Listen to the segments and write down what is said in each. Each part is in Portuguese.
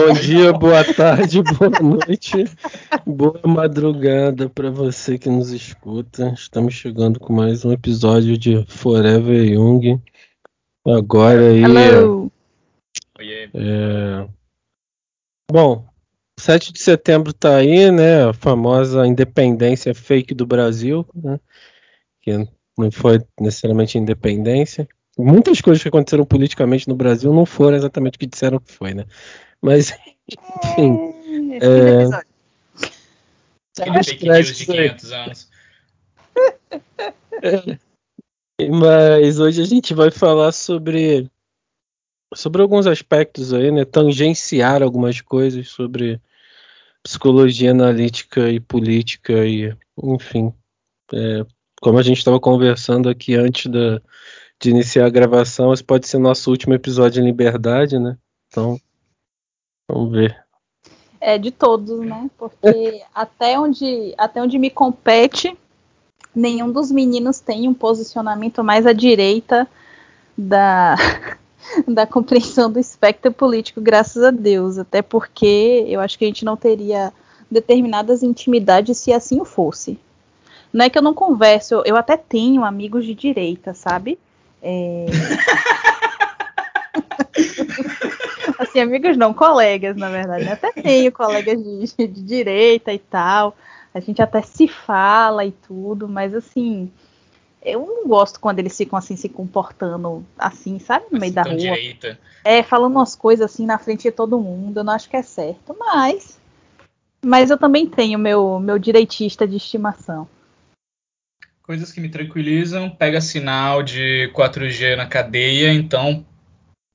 Bom dia, boa tarde, boa noite, boa madrugada para você que nos escuta. Estamos chegando com mais um episódio de Forever Young. Agora aí. Hello. É... Bom, 7 de setembro tá aí, né? A famosa independência fake do Brasil, né? Que não foi necessariamente independência. Muitas coisas que aconteceram politicamente no Brasil não foram exatamente o que disseram que foi, né? Mas, enfim. É, É, é... Fake news de 500 anos. Mas hoje a gente vai falar sobre sobre alguns aspectos aí, né? Tangenciar algumas coisas sobre psicologia analítica e política e, enfim, é, como a gente estava conversando aqui antes da, de iniciar a gravação, esse pode ser nosso último episódio em liberdade, né? Então, vamos ver. é de todos, né? Porque até onde, até onde me compete, nenhum dos meninos tem um posicionamento mais à direita da, da compreensão do espectro político, graças a Deus. Até porque eu acho que a gente não teria determinadas intimidades se assim o fosse. Não é que eu não converso, eu, eu até tenho amigos de direita, sabe? É... assim, amigos não, colegas, na verdade. né? Até tenho colegas de, de direita e tal. A gente até se fala e tudo, mas assim, eu não gosto quando eles ficam assim se comportando assim, sabe, no meio da Tão rua. direita. É, falando umas coisas assim na frente de todo mundo, eu não acho que é certo, mas mas eu também tenho meu meu direitista de estimação. Coisas que me tranquilizam. Pega sinal de 4G na cadeia, então,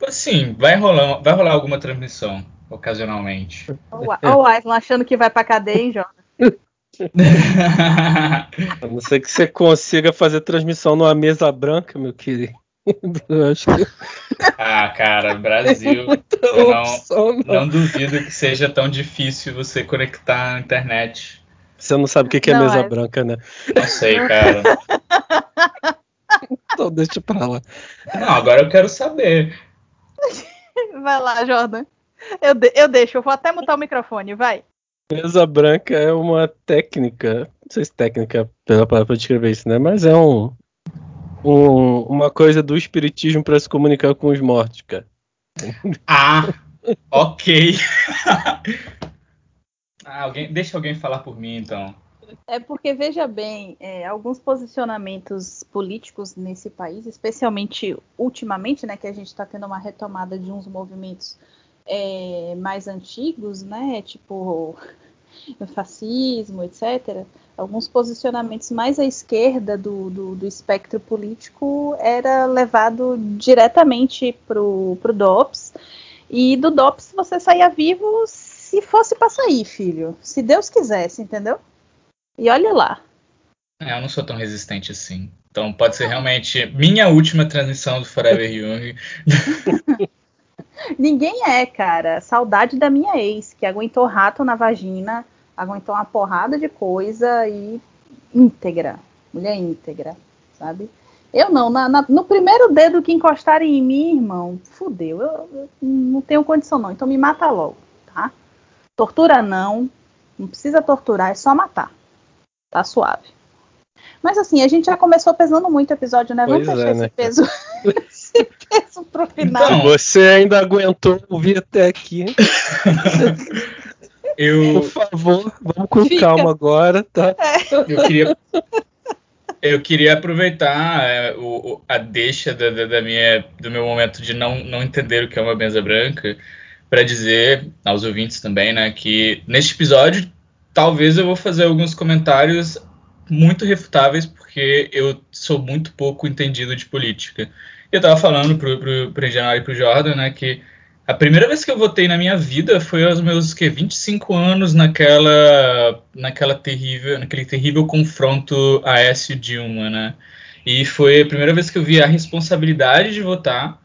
assim, vai rolar, vai rolar alguma transmissão, ocasionalmente. Olha o Aislan achando que vai pra cadeia, hein, Jordan? A não ser que você consiga fazer transmissão numa mesa branca, meu querido. Eu acho que ah, cara, Brasil. Eu não, opção, não. não duvido que seja tão difícil você conectar na internet. Você não sabe o que que é Não, mesa é. branca, né? Não sei, cara. Então deixa pra lá. Não, agora eu quero saber. Vai lá, Jordan. Eu, de- eu deixo, eu vou até mutar o microfone, vai. Mesa branca é uma técnica, não sei se técnica é pela palavra para descrever isso, né? Mas é um, um- uma coisa do espiritismo para se comunicar com os mortos, cara. Ah, ok. Ah, alguém, deixa alguém falar por mim, então. É porque, veja bem, é, alguns posicionamentos políticos nesse país, especialmente ultimamente, né, que a gente está tendo uma retomada de uns movimentos é, mais antigos, né, tipo o fascismo, etc. Alguns posicionamentos mais à esquerda do, do, do espectro político era levado diretamente pro, pro DOPS. E do DOPS você saía vivo se fosse para sair, filho. Se Deus quisesse, entendeu? E olha lá. É, eu não sou tão resistente assim. Então pode ser realmente minha última transmissão do Forever Young. Ninguém é, cara. Saudade da minha ex, que aguentou rato na vagina, aguentou uma porrada de coisa e íntegra. Mulher íntegra, sabe? Eu não. na- na- no primeiro dedo que encostarem em mim, irmão, fudeu. Eu, eu não tenho condição, não. Então me mata logo, tá? Tortura não. Não precisa torturar, é só matar. Tá suave. Mas assim, a gente já começou pesando muito o episódio, né? Vamos Pois deixar é, esse né, peso. esse peso pro final. Então, você ainda aguentou ouvir até aqui, Eu, por favor, vamos com Fica. calma agora, tá? eu queria. Eu queria aproveitar é, o- o- a deixa da, da- da minha, do meu momento de não, não entender o que é uma benza branca para dizer aos ouvintes também, né, que neste episódio talvez eu vou fazer alguns comentários muito refutáveis porque eu sou muito pouco entendido de política. Eu tava falando pro, pro, pro e pro Jordan, né, que a primeira vez que eu votei na minha vida foi aos meus que 25 anos naquela naquela terrível, naquele terrível confronto Aécio Dilma, né? E foi a primeira vez que eu vi a responsabilidade de votar,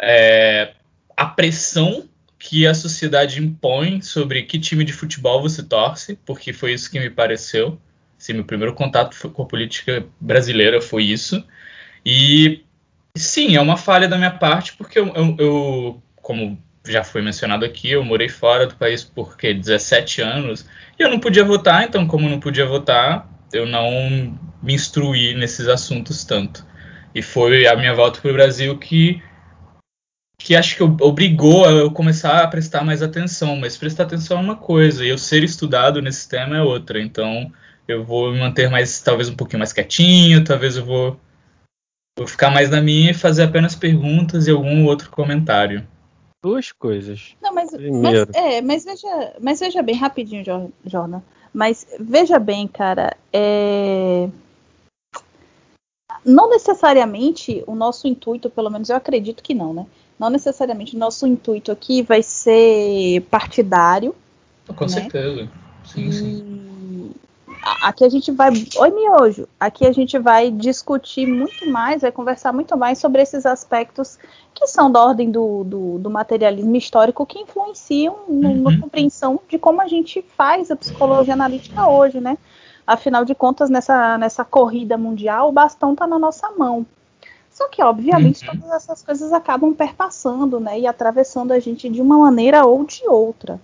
é, a pressão que a sociedade impõe sobre que time de futebol você torce, porque foi isso que me pareceu. Assim, meu primeiro contato foi com a política brasileira foi isso. E sim, é uma falha da minha parte, porque eu, eu- eu, como já foi mencionado aqui, eu morei fora do país por quê? 17 anos, e eu não podia votar, então como não podia votar, eu não me instruí nesses assuntos tanto. E foi a minha volta para o Brasil que que acho que obrigou a eu começar a prestar mais atenção, mas prestar atenção é uma coisa, e eu ser estudado nesse tema é outra. Então, eu vou me manter mais, talvez um pouquinho mais quietinho, talvez eu vou, vou ficar mais na minha e fazer apenas perguntas e algum outro comentário. Duas coisas. Não, mas, mas, é, mas, veja, mas veja bem, rapidinho, Jordan. Mas veja bem, cara, é... não necessariamente o nosso intuito, pelo menos eu acredito que não, né? Não necessariamente o nosso intuito aqui vai ser partidário. Com né? certeza. Sim, e... sim aqui a gente vai. Oi, miojo! Aqui a gente vai discutir muito mais, vai conversar muito mais sobre esses aspectos que são da ordem do, do, do materialismo histórico que influenciam no, na uhum. compreensão de como a gente faz a psicologia analítica hoje, né? Afinal de contas, nessa, nessa corrida mundial, o bastão está na nossa mão. Só que, obviamente, uhum. todas essas coisas acabam perpassando, né? E atravessando a gente de uma maneira ou de outra.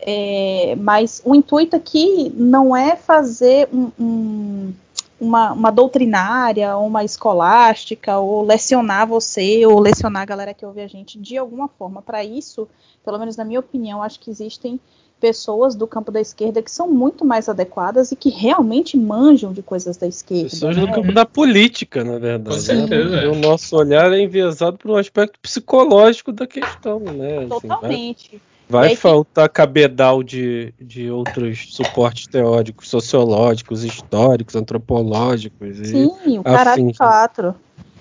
É, mas o intuito aqui não é fazer um, um, uma, uma, doutrinária, uma escolástica, ou lecionar você, ou lecionar a galera que ouve a gente de alguma forma. Para isso, pelo menos na minha opinião, acho que existem pessoas do campo da esquerda que são muito mais adequadas e que realmente manjam de coisas da esquerda. Pessoas né? do campo da política, na verdade. Com certeza. Né? O nosso olhar é enviesado por um aspecto psicológico da questão, né? Totalmente. Assim, Vai faltar cabedal de, de outros suportes teóricos, sociológicos, históricos, antropológicos. Sim, o caralho quatro.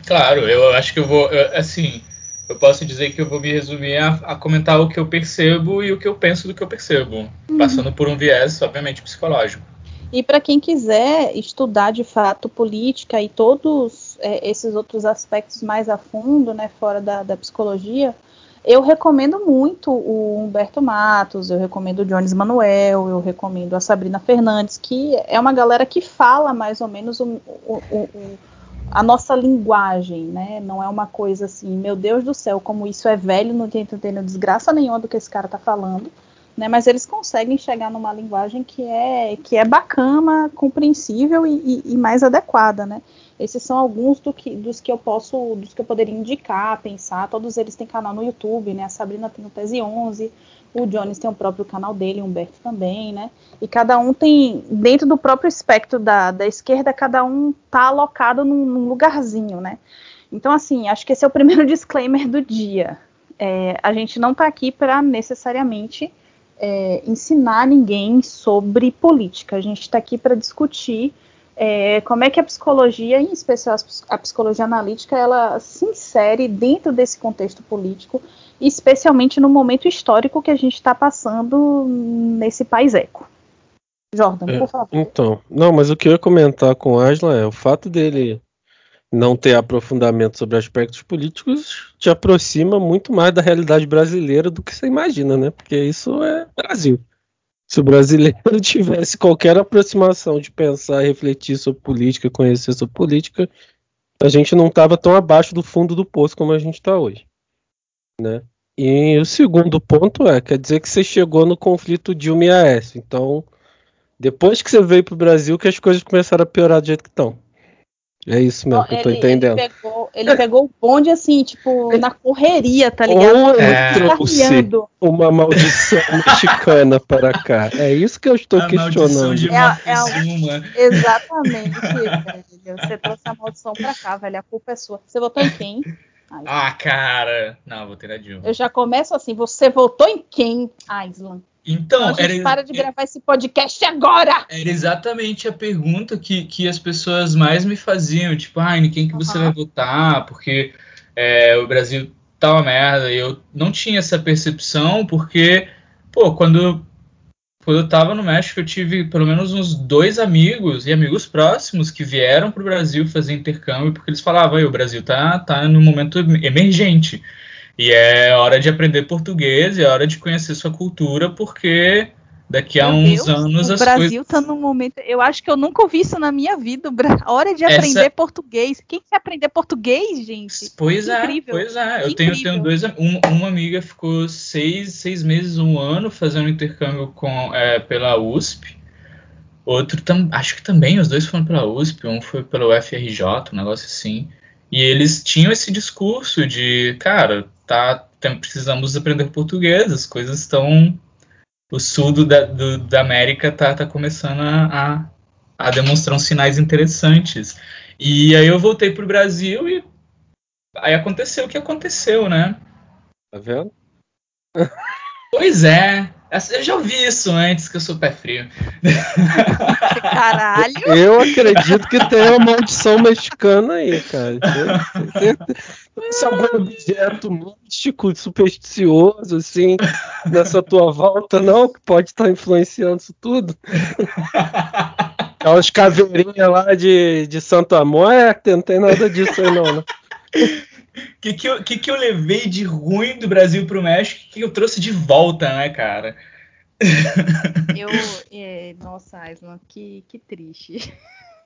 Claro, eu acho que eu vou. Eu, assim, eu posso dizer que eu vou me resumir a, a, comentar o que eu percebo e o que eu penso do que eu percebo, uhum. passando por um viés, obviamente, psicológico. E para quem quiser estudar de fato política e todos é, esses outros aspectos mais a fundo, né, fora da, da psicologia, eu recomendo muito o Humberto Matos, eu recomendo o Jones Manuel, eu recomendo a Sabrina Fernandes, que é uma galera que fala mais ou menos o, o, o, a nossa linguagem, né? Não é uma coisa assim, meu Deus do céu, como isso é velho, não tem entendendo desgraça nenhuma do que esse cara tá falando. Né, mas eles conseguem chegar numa linguagem que é que é bacana, compreensível e, e, e mais adequada, né? Esses são alguns do que, dos que eu posso, dos que eu poderia indicar, pensar. Todos eles têm canal no YouTube, né? A Sabrina tem o Tese 11, o Jones tem o próprio canal dele, o Humberto também, né? E cada um tem, dentro do próprio espectro da, da esquerda, cada um tá alocado num, num lugarzinho, né? Então, assim, acho que esse é o primeiro disclaimer do dia. É, a gente não está aqui para necessariamente é, ensinar ninguém sobre política. A gente está aqui para discutir é, como é que a psicologia, em especial a psicologia analítica, ela se insere dentro desse contexto político, especialmente no momento histórico que a gente está passando nesse país eco. Jordan, é, por favor. Então, não, mas o que eu ia comentar com o Aslan é o fato dele não ter aprofundamento sobre aspectos políticos te aproxima muito mais da realidade brasileira do que você imagina, né? Porque isso é Brasil. Se o brasileiro tivesse qualquer aproximação de pensar refletir sobre política, conhecer sobre política, a gente não estava tão abaixo do fundo do poço como a gente está hoje. Né? E o segundo ponto é, quer dizer que você chegou no conflito Dilma e Aécio. Então, depois que você veio para o Brasil, que as coisas começaram a piorar do jeito que estão. É isso mesmo que eu tô entendendo. Ele pegou, ele pegou o bonde assim, tipo, na correria, tá ligado? Ou é. trouxe uma maldição mexicana para cá. É isso que eu estou a questionando. De é, é, exatamente, velho. Você trouxe a maldição para cá, velho. A culpa é sua. Você votou em quem? Ai, ah, cara. Não, votei na Dilma. Eu já começo assim. Você votou em quem, Aislan? Então, a gente para de gravar esse podcast agora! Era exatamente a pergunta que, que as pessoas mais me faziam, tipo, ai, ah, quem que você uhum. vai votar? Porque é, o Brasil tá uma merda. E eu não tinha essa percepção, porque, pô, quando, quando eu tava no México, eu tive pelo menos uns dois amigos e amigos próximos que vieram pro Brasil fazer intercâmbio, porque eles falavam, o Brasil tá, tá num momento emergente. E é hora de aprender português, é hora de conhecer sua cultura, porque Daqui a Meu uns Deus, anos o as Brasil coisas... tá num momento. Eu acho que eu nunca ouvi isso na minha vida. Hora de Essa... aprender português. Quem quer aprender português, gente? Pois é, incrível. pois é. eu tenho, tenho dois. Um, uma amiga ficou seis, seis meses, um ano fazendo intercâmbio com, é, pela USP. Outro, tam, acho que também, os dois foram pela USP, um foi pelo FRJ, um negócio assim. E eles tinham esse discurso de, cara, tá, precisamos aprender português, as coisas estão o sul do, da, do, da América tá, tá começando a, a, a, demonstrar uns sinais interessantes. E aí eu voltei pro Brasil e aí aconteceu o que aconteceu, né? Tá vendo? Pois é. Eu já ouvi isso antes, que eu sou pé frio. Caralho! Eu acredito que tem uma maldição mexicana aí, cara. Se algum objeto místico, supersticioso, assim, nessa tua volta, não, que pode estar influenciando isso tudo. Aquelas caveirinhas lá de, de Santo Amor, é, não tem nada disso aí, não, né? O que, que, eu, que, que eu levei de ruim do Brasil pro México? O que, que eu trouxe de volta, né, cara? Eu. É, nossa, Aislan, que, que triste.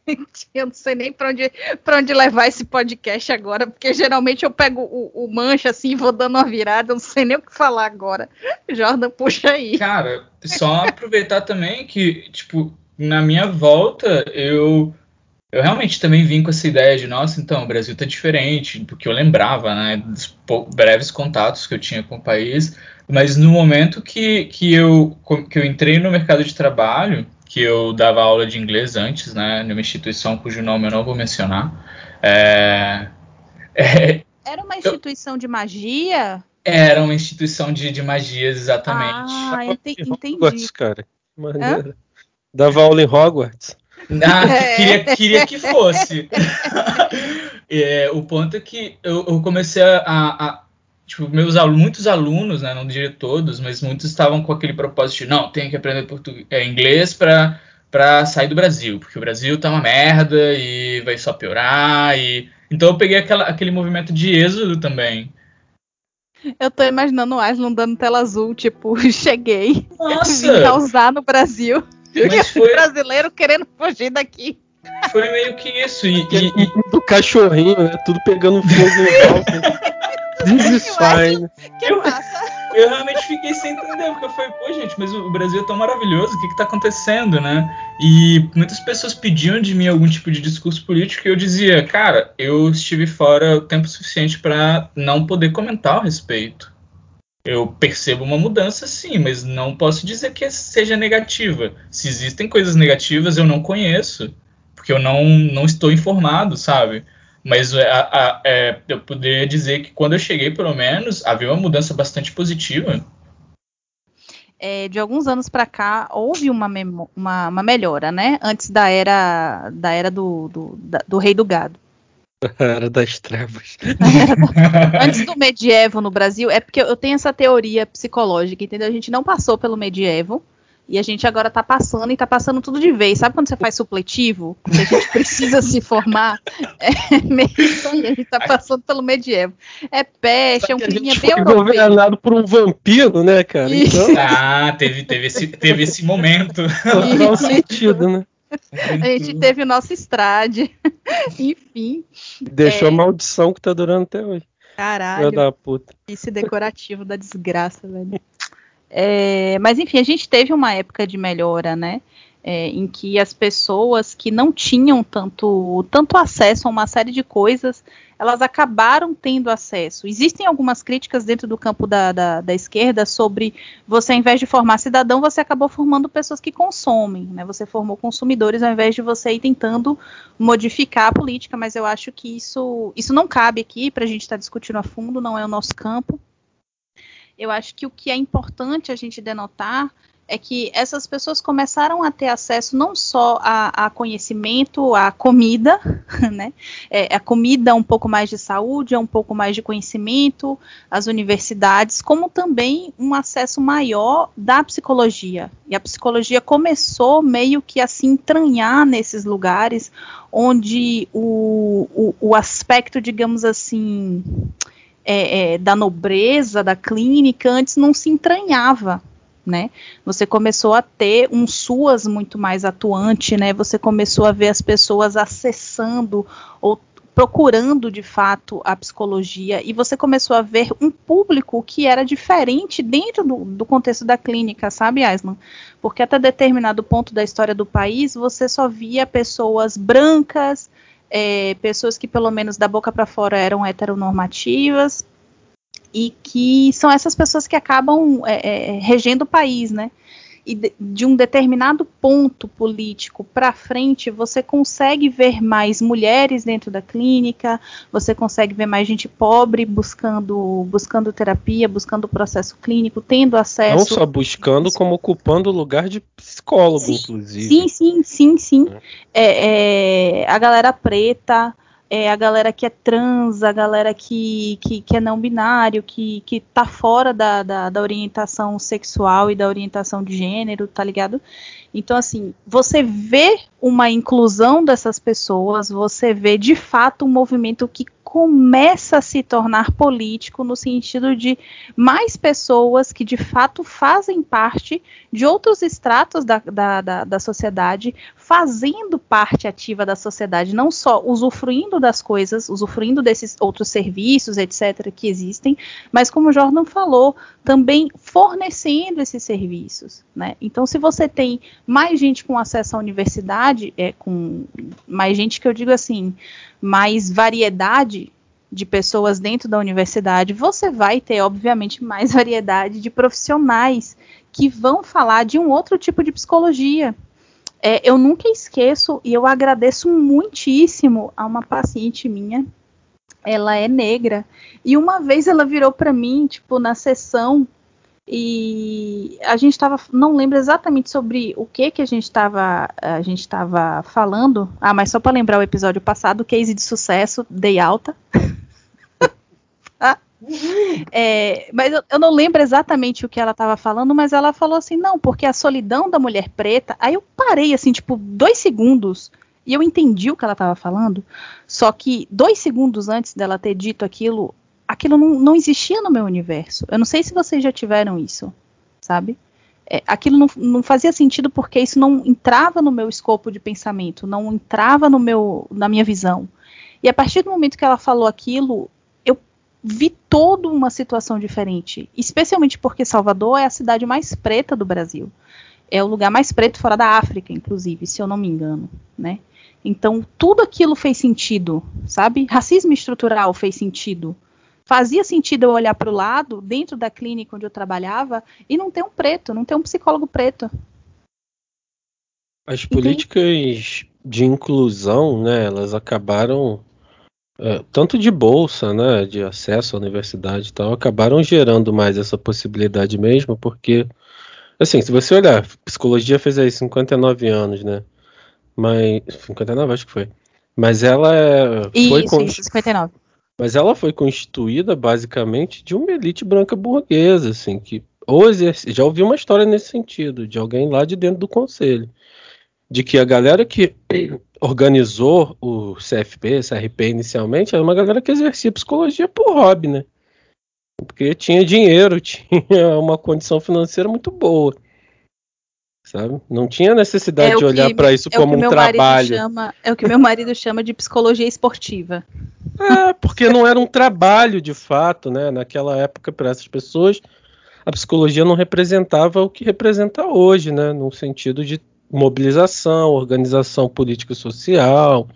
Eu não sei nem para onde, pra onde levar esse podcast agora, porque geralmente eu pego o, o mancha assim e vou dando uma virada, eu não sei nem o que falar agora. Jordan, puxa aí. Cara, só aproveitar também que, tipo, na minha volta, eu eu realmente também vim com essa ideia de, nossa, então, o Brasil tá diferente, do que eu lembrava, né, dos breves contatos que eu tinha com o país, mas no momento que, que, eu, que eu entrei no mercado de trabalho, que eu dava aula de inglês antes, né, numa instituição cujo nome eu não vou mencionar, é, é, Era uma instituição eu, de magia? Era uma instituição de, de magias, exatamente. Ah, entendi. Hogwarts, cara. Dava aula em Hogwarts. Ah, é. queria, queria que fosse. é, o ponto é que eu, eu comecei a, a, tipo, meus alunos, muitos alunos, né, não diria todos, mas muitos estavam com aquele propósito de não, tem que aprender português, é, inglês para para sair do Brasil, porque o Brasil tá uma merda e vai só piorar e então eu peguei aquela, aquele movimento de êxodo também. Eu tô imaginando o Aslan dando tela azul, tipo, cheguei. Nossa! Vim causar no Brasil. Mas foi... brasileiro querendo fugir daqui. Foi meio que isso. E, e, e... do cachorrinho, né? Tudo pegando fogo no palco. This is fine. Que eu, eu realmente fiquei sem entender, porque eu falei, pô, gente, mas o Brasil é tão maravilhoso, o que, que tá acontecendo, né? E muitas pessoas pediam de mim algum tipo de discurso político e eu dizia, cara, eu estive fora o tempo suficiente para não poder comentar a respeito eu percebo uma mudança sim, mas não posso dizer que seja negativa. Se existem coisas negativas, eu não conheço, porque eu não, não estou informado, sabe? Mas é, a, a, é, eu poderia dizer que quando eu cheguei, pelo menos, havia uma mudança bastante positiva. É, de alguns anos para cá houve uma, uma, uma, melhora, né? Antes da era da era do, do, da, do rei do gado. Era das trevas. Antes do medievo no Brasil, é porque eu tenho essa teoria psicológica, entendeu? A gente não passou pelo medievo e a gente agora tá passando e tá passando tudo de vez. Sabe quando você faz supletivo? Que a gente precisa se formar? É meio isso aí, a gente tá passando pelo medievo. É peste, é um clima bem europeu. governado por um vampiro, né, cara? Então... Ah, teve, teve, esse, teve esse momento. Faz sentido, né? A gente teve o nosso estrade. Enfim. Deixou é... a maldição que tá durando até hoje. Caralho. da puta. Esse decorativo da desgraça, velho. É, mas enfim, a gente teve uma época de melhora, né? É, em que as pessoas que não tinham tanto, tanto acesso a uma série de coisas, elas acabaram tendo acesso. Existem algumas críticas dentro do campo da, da, da, esquerda sobre você, ao invés de formar cidadão, você acabou formando pessoas que consomem, né? Você formou consumidores ao invés de você ir tentando modificar a política, mas eu acho que isso, isso não cabe aqui para a gente estar tá discutindo a fundo, não é o nosso campo. Eu acho que o que é importante a gente denotar é que essas pessoas começaram a ter acesso não só a, a conhecimento, a comida, né? É, a comida, um pouco mais de saúde, um pouco mais de conhecimento, as universidades, como também um acesso maior da psicologia. E a psicologia começou meio que a se entranhar nesses lugares onde o, o, o aspecto, digamos assim, é, é, da nobreza da clínica antes não se entranhava né? Você começou a ter um SUAS muito mais atuante, né? Você começou a ver as pessoas acessando ou procurando de fato a psicologia e você começou a ver um público que era diferente dentro do, do contexto da clínica, sabe, Aislan? Porque até determinado ponto da história do país você só via pessoas brancas, é, pessoas que pelo menos da boca para fora eram heteronormativas, e que são essas pessoas que acabam é, é, regendo o país, né? E de, de um determinado ponto político para frente, você consegue ver mais mulheres dentro da clínica, você consegue ver mais gente pobre buscando, buscando terapia, buscando processo clínico, tendo acesso. Não só buscando, como ocupando o lugar de psicólogo, sim, inclusive. Sim, sim, sim, sim. É, é a galera preta, é, a galera que é trans, a galera que, que, que é não binário, que, que tá fora da, da, da, orientação sexual e da orientação de gênero, tá ligado? Então, assim, você vê uma inclusão dessas pessoas, você vê de fato um movimento que começa a se tornar político no sentido de mais pessoas que de fato fazem parte de outros estratos da, da, da, da sociedade, fazendo parte ativa da sociedade, não só usufruindo das coisas, usufruindo desses outros serviços, etc., que existem, mas como o Jordan falou, também fornecendo esses serviços. Né? Então, se você tem mais gente com acesso à universidade, é, com mais gente que eu digo assim, mais variedade de pessoas dentro da universidade, você vai ter, obviamente, mais variedade de profissionais que vão falar de um outro tipo de psicologia. É, eu nunca esqueço e eu agradeço muitíssimo a uma paciente minha. Ela é negra e uma vez ela virou para mim, tipo, na sessão e a gente estava, não lembro exatamente sobre o que que a gente estava, a gente estava falando. Ah, mas só para lembrar o episódio passado, case de sucesso, dei alta. é, mas eu, eu, não lembro exatamente o que ela estava falando, mas ela falou assim, não, porque a solidão da mulher preta. Aí eu parei assim, tipo, dois segundos e eu entendi o que ela estava falando. Só que dois segundos antes dela ter dito aquilo, aquilo não, não existia no meu universo. Eu não sei se vocês já tiveram isso, sabe? É, aquilo não, não, fazia sentido porque isso não entrava no meu escopo de pensamento, não entrava no meu, na minha visão. E a partir do momento que ela falou aquilo, eu vi toda uma situação diferente. Especialmente porque Salvador é a cidade mais preta do Brasil. É o lugar mais preto fora da África, inclusive, se eu não me engano, né? Então tudo aquilo fez sentido, sabe? Racismo estrutural fez sentido fazia sentido eu olhar para o lado, dentro da clínica onde eu trabalhava, e não ter um preto, não ter um psicólogo preto. As políticas de inclusão, né, elas acabaram é, tanto de bolsa, né, de acesso à universidade e tal, acabaram gerando mais essa possibilidade mesmo, porque assim, se você olhar, psicologia fez aí 59 anos, né? Mas 59 acho que foi. Mas ela foi isso, com, isso, 59 mas ela foi constituída basicamente de uma elite branca burguesa, assim, que ou exerce, já ouvi uma história nesse sentido, de alguém lá de dentro do conselho, de que a galera que organizou o CFP, CRP inicialmente, era uma galera que exercia psicologia por hobby, né? Porque tinha dinheiro, tinha uma condição financeira muito boa sabe? Não tinha necessidade é de olhar para isso é como um trabalho. Chama, é o que meu marido chama de psicologia esportiva. É, porque não era um trabalho de fato, né? Naquela época, para essas pessoas, a psicologia não representava o que representa hoje, né? No sentido de mobilização, organização política e social,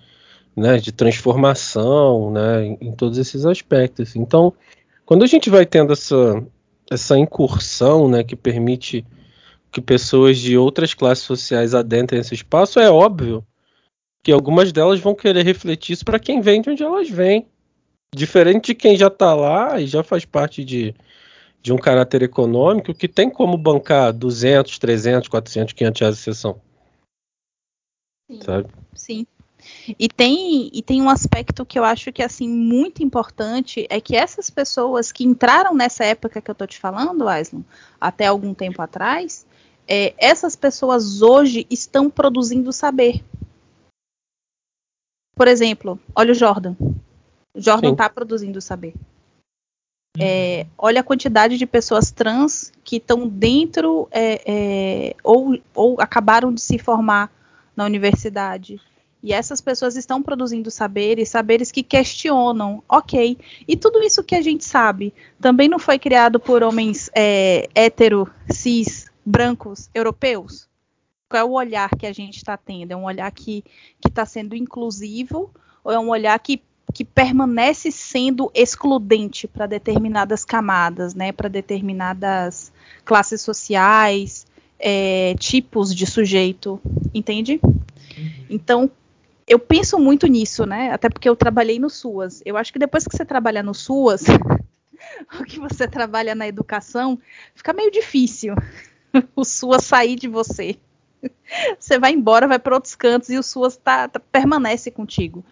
né? De transformação, né? Em, em todos esses aspectos. Então, quando a gente vai tendo essa, essa incursão, né? Que permite que pessoas de outras classes sociais adentrem esse espaço, é óbvio que algumas delas vão querer refletir isso para quem vem de onde elas vêm. Diferente de quem já está lá e já faz parte de, de um caráter econômico que tem como bancar 200, 300, 400, 500 reais de sessão. Sim, sabe? Sim. E tem, e tem um aspecto que eu acho que assim muito importante é que essas pessoas que entraram nessa época que eu tô te falando, Aislan, até algum tempo atrás, é, essas pessoas hoje estão produzindo saber. Por exemplo, olha o Jordan. O Jordan está produzindo saber. É, olha a quantidade de pessoas trans que estão dentro é, é, ou, ou acabaram de se formar na universidade. E essas pessoas estão produzindo saberes, saberes que questionam, ok. E tudo isso que a gente sabe também não foi criado por homens é, hétero, cis, brancos, europeus? Qual é o olhar que a gente está tendo? É um olhar que está sendo inclusivo ou é um olhar que que permanece sendo excludente para determinadas camadas, né, para determinadas classes sociais, é, tipos de sujeito, entende? Uhum. Então, eu penso muito nisso, né? Até porque eu trabalhei no SUAS. Eu acho que depois que você trabalha no SUAS, o que você trabalha na educação, fica meio difícil o SUAS sair de você. Você vai embora, vai para outros cantos e o SUAS tá, tá, permanece contigo.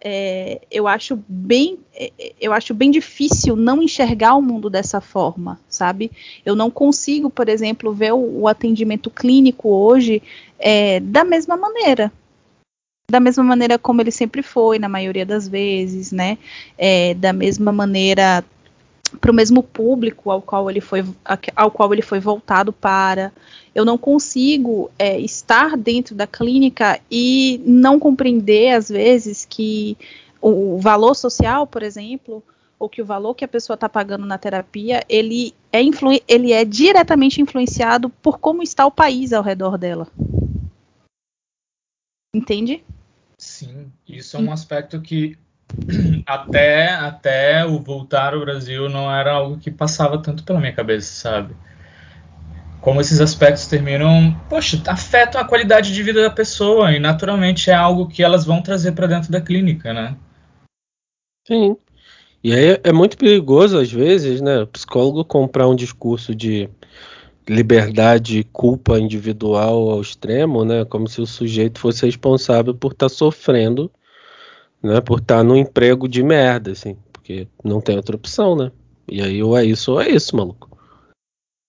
É, eu acho bem, é, eu acho bem difícil não enxergar o mundo dessa forma, sabe? Eu não consigo, por exemplo, ver o, o atendimento clínico hoje é, da mesma maneira da mesma maneira como ele sempre foi, na maioria das vezes, né? É, da mesma maneira para o mesmo público ao qual ele foi ao qual ele foi voltado para. Eu não consigo é, estar dentro da clínica e não compreender às vezes que o valor social por exemplo ou que o valor que a pessoa está pagando na terapia ele é ele é diretamente influenciado por como está o país ao redor dela. Entende? Sim isso é um aspecto que até, até o voltar ao Brasil não era algo que passava tanto pela minha cabeça, sabe? Como esses aspectos terminam, poxa, afetam a qualidade de vida da pessoa e naturalmente é algo que elas vão trazer para dentro da clínica, né? Sim. E aí é muito perigoso às vezes, né, o psicólogo comprar um discurso de liberdade e culpa individual ao extremo, né, como se o sujeito fosse responsável por estar tá sofrendo né? Por estar num emprego de merda, assim. Porque não tem outra opção, né? E aí ou é isso ou é isso, maluco.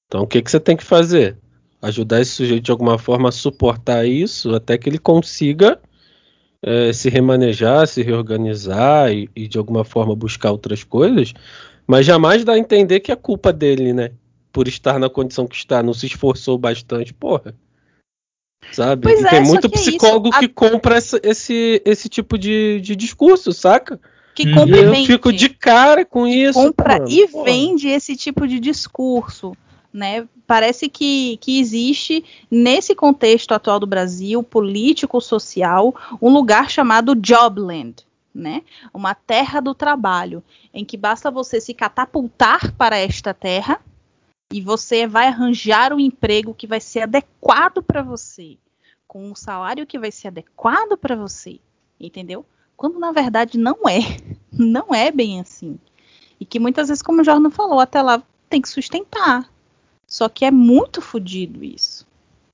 Então o que, que você tem que fazer? Ajudar esse sujeito de alguma forma a suportar isso até que ele consiga é, se remanejar, se reorganizar e, e, de alguma forma buscar outras coisas, mas jamais dá a entender que é culpa dele, né? Por estar na condição que está, não se esforçou bastante, porra. Sabe? Pois e é, tem muito que é psicólogo é que compra esse, esse, esse tipo de, de discurso, saca? Que compra e, e eu fico de cara com isso. Compra mano. e Porra. vende esse tipo de discurso. Né? Parece que, que existe, nesse contexto atual do Brasil, político-social, um lugar chamado Jobland. Né? Uma terra do trabalho, em que basta você se catapultar para esta terra e você vai arranjar um emprego que vai ser adequado para você, com um salário que vai ser adequado para você, entendeu? Quando na verdade não é, não é bem assim. E que muitas vezes, como o Jordan falou, até lá tem que sustentar. Só que é muito fodido isso,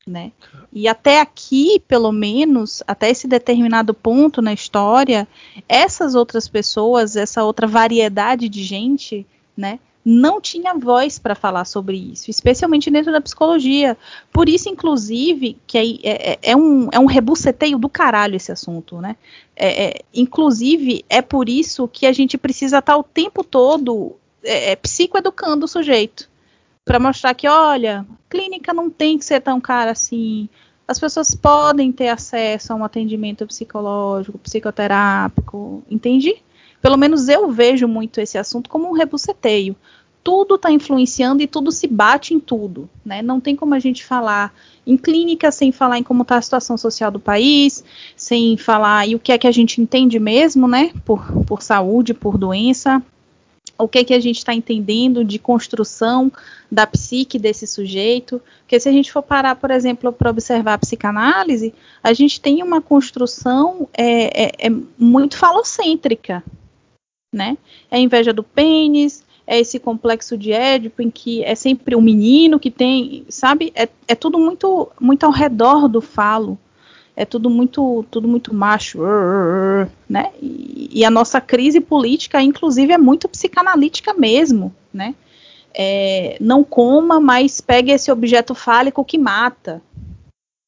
né? E até aqui, pelo menos, até esse determinado ponto na história, essas outras pessoas, essa outra variedade de gente, né, não tinha voz para falar sobre isso, especialmente dentro da psicologia. Por isso, inclusive, que é, é, é, um, é um rebuceteio do caralho esse assunto, né? É, é, inclusive, é por isso que a gente precisa estar tá o tempo todo é, é, psicoeducando o sujeito. Para mostrar que, olha, clínica não tem que ser tão cara assim. As pessoas podem ter acesso a um atendimento psicológico, psicoterápico, entende? Pelo menos eu vejo muito esse assunto como um rebuceteio. Tudo está influenciando e tudo se bate em tudo. Né? Não tem como a gente falar em clínica sem falar em como está a situação social do país, sem falar e o que é que a gente entende mesmo, né? Por, por saúde, por doença, o que é que a gente está entendendo de construção da psique desse sujeito. Porque se a gente for parar, por exemplo, para observar a psicanálise, a gente tem uma construção é, é, é muito falocêntrica né? É a inveja do pênis, é esse complexo de Édipo em que é sempre o um menino que tem, sabe? É, é tudo muito muito ao redor do falo. É tudo muito tudo muito macho, né? E, e a nossa crise política, inclusive, é muito psicanalítica mesmo, né? É, não coma, mas pegue esse objeto fálico que mata,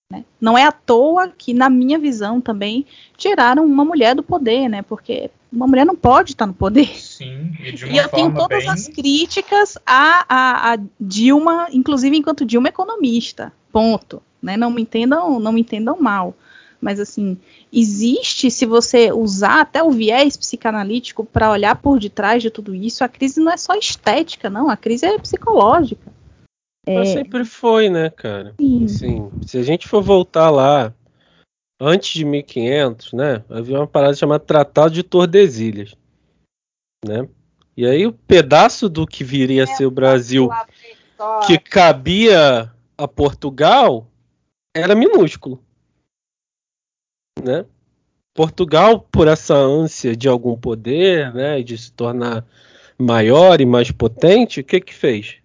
Né? Não é à toa que, na minha visão também, tiraram uma mulher do poder, né? Porque uma mulher não pode estar no poder. Sim, e de uma E eu tenho forma todas bem... as críticas a, a, a Dilma, inclusive enquanto Dilma é economista. Ponto. Né? Não me entendam, não me entendam mal. Mas assim, existe, se você usar até o viés psicanalítico para olhar por detrás de tudo isso, a crise não é só estética, não, a crise é psicológica. Mas É, sempre foi, né, cara? sim. Assim, se a gente for voltar lá, antes de 1500, né, havia uma parada chamada Tratado de Tordesilhas, né? E aí o pedaço do que viria a ser o Brasil que cabia a Portugal era minúsculo, né? Portugal, por essa ânsia de algum poder, né, de se tornar maior e mais potente, o que que fez?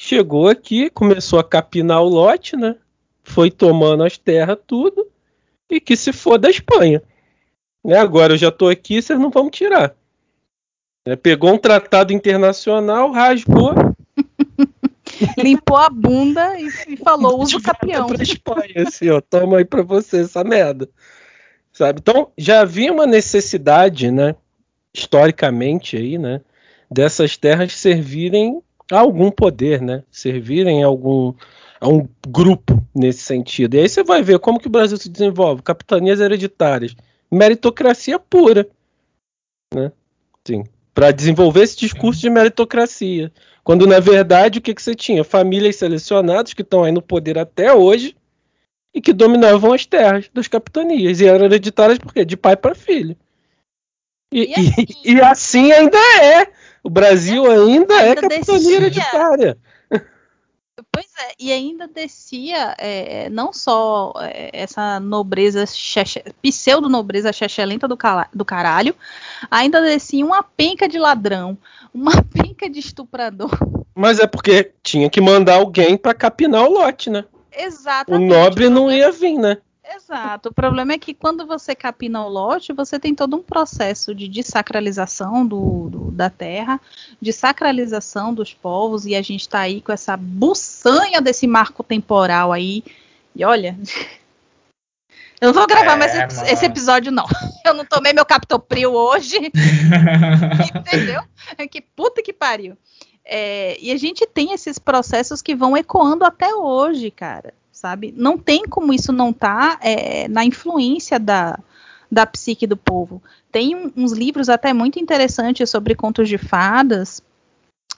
Chegou aqui, começou a capinar o lote, né? Foi tomando as terras tudo e que se for da Espanha. Né? Agora eu já tô aqui, vocês não vão me tirar. Né? Pegou um tratado internacional, rasgou, Limpou a bunda e, e falou: usa o capião. pra Espanha, assim, ó, toma aí pra você essa merda. Sabe? Então, já havia uma necessidade, né, historicamente aí, né, dessas terras servirem a algum poder, né, servirem a algum a um grupo nesse sentido. E aí você vai ver como que o Brasil se desenvolve, capitanias hereditárias, meritocracia pura, né? Sim, para desenvolver esse discurso de meritocracia. Quando na verdade o que, que você tinha? Famílias selecionadas que estão aí no poder até hoje e que dominavam as terras das capitanias. E eram hereditárias por quê? De pai para filho. E, E assim- e- e assim ainda é. O Brasil ainda, é ainda capitania descia. hereditária. Pois é, e ainda descia é, não só é, essa nobreza, pseudo-nobreza chechelenta do, cala- do caralho, ainda descia uma penca de ladrão, uma penca de estuprador. Mas é porque tinha que mandar alguém para capinar o lote, né? O Exatamente. nobre não problema- ia vir, né? Exato. O problema é que quando você capina o lote, você tem todo um processo de desacralização do, do- da terra, de sacralização dos povos, e a gente está aí com essa buçanha desse marco temporal aí. E olha. Eu não vou gravar É, mais esse, esse episódio, não. Eu não tomei meu captopril hoje. Entendeu? Que puta que pariu. É, e a gente tem esses processos que vão ecoando até hoje, cara. Sabe? Não tem como isso não estar na influência da, da psique do povo. Tem um- uns livros até muito interessantes sobre contos de fadas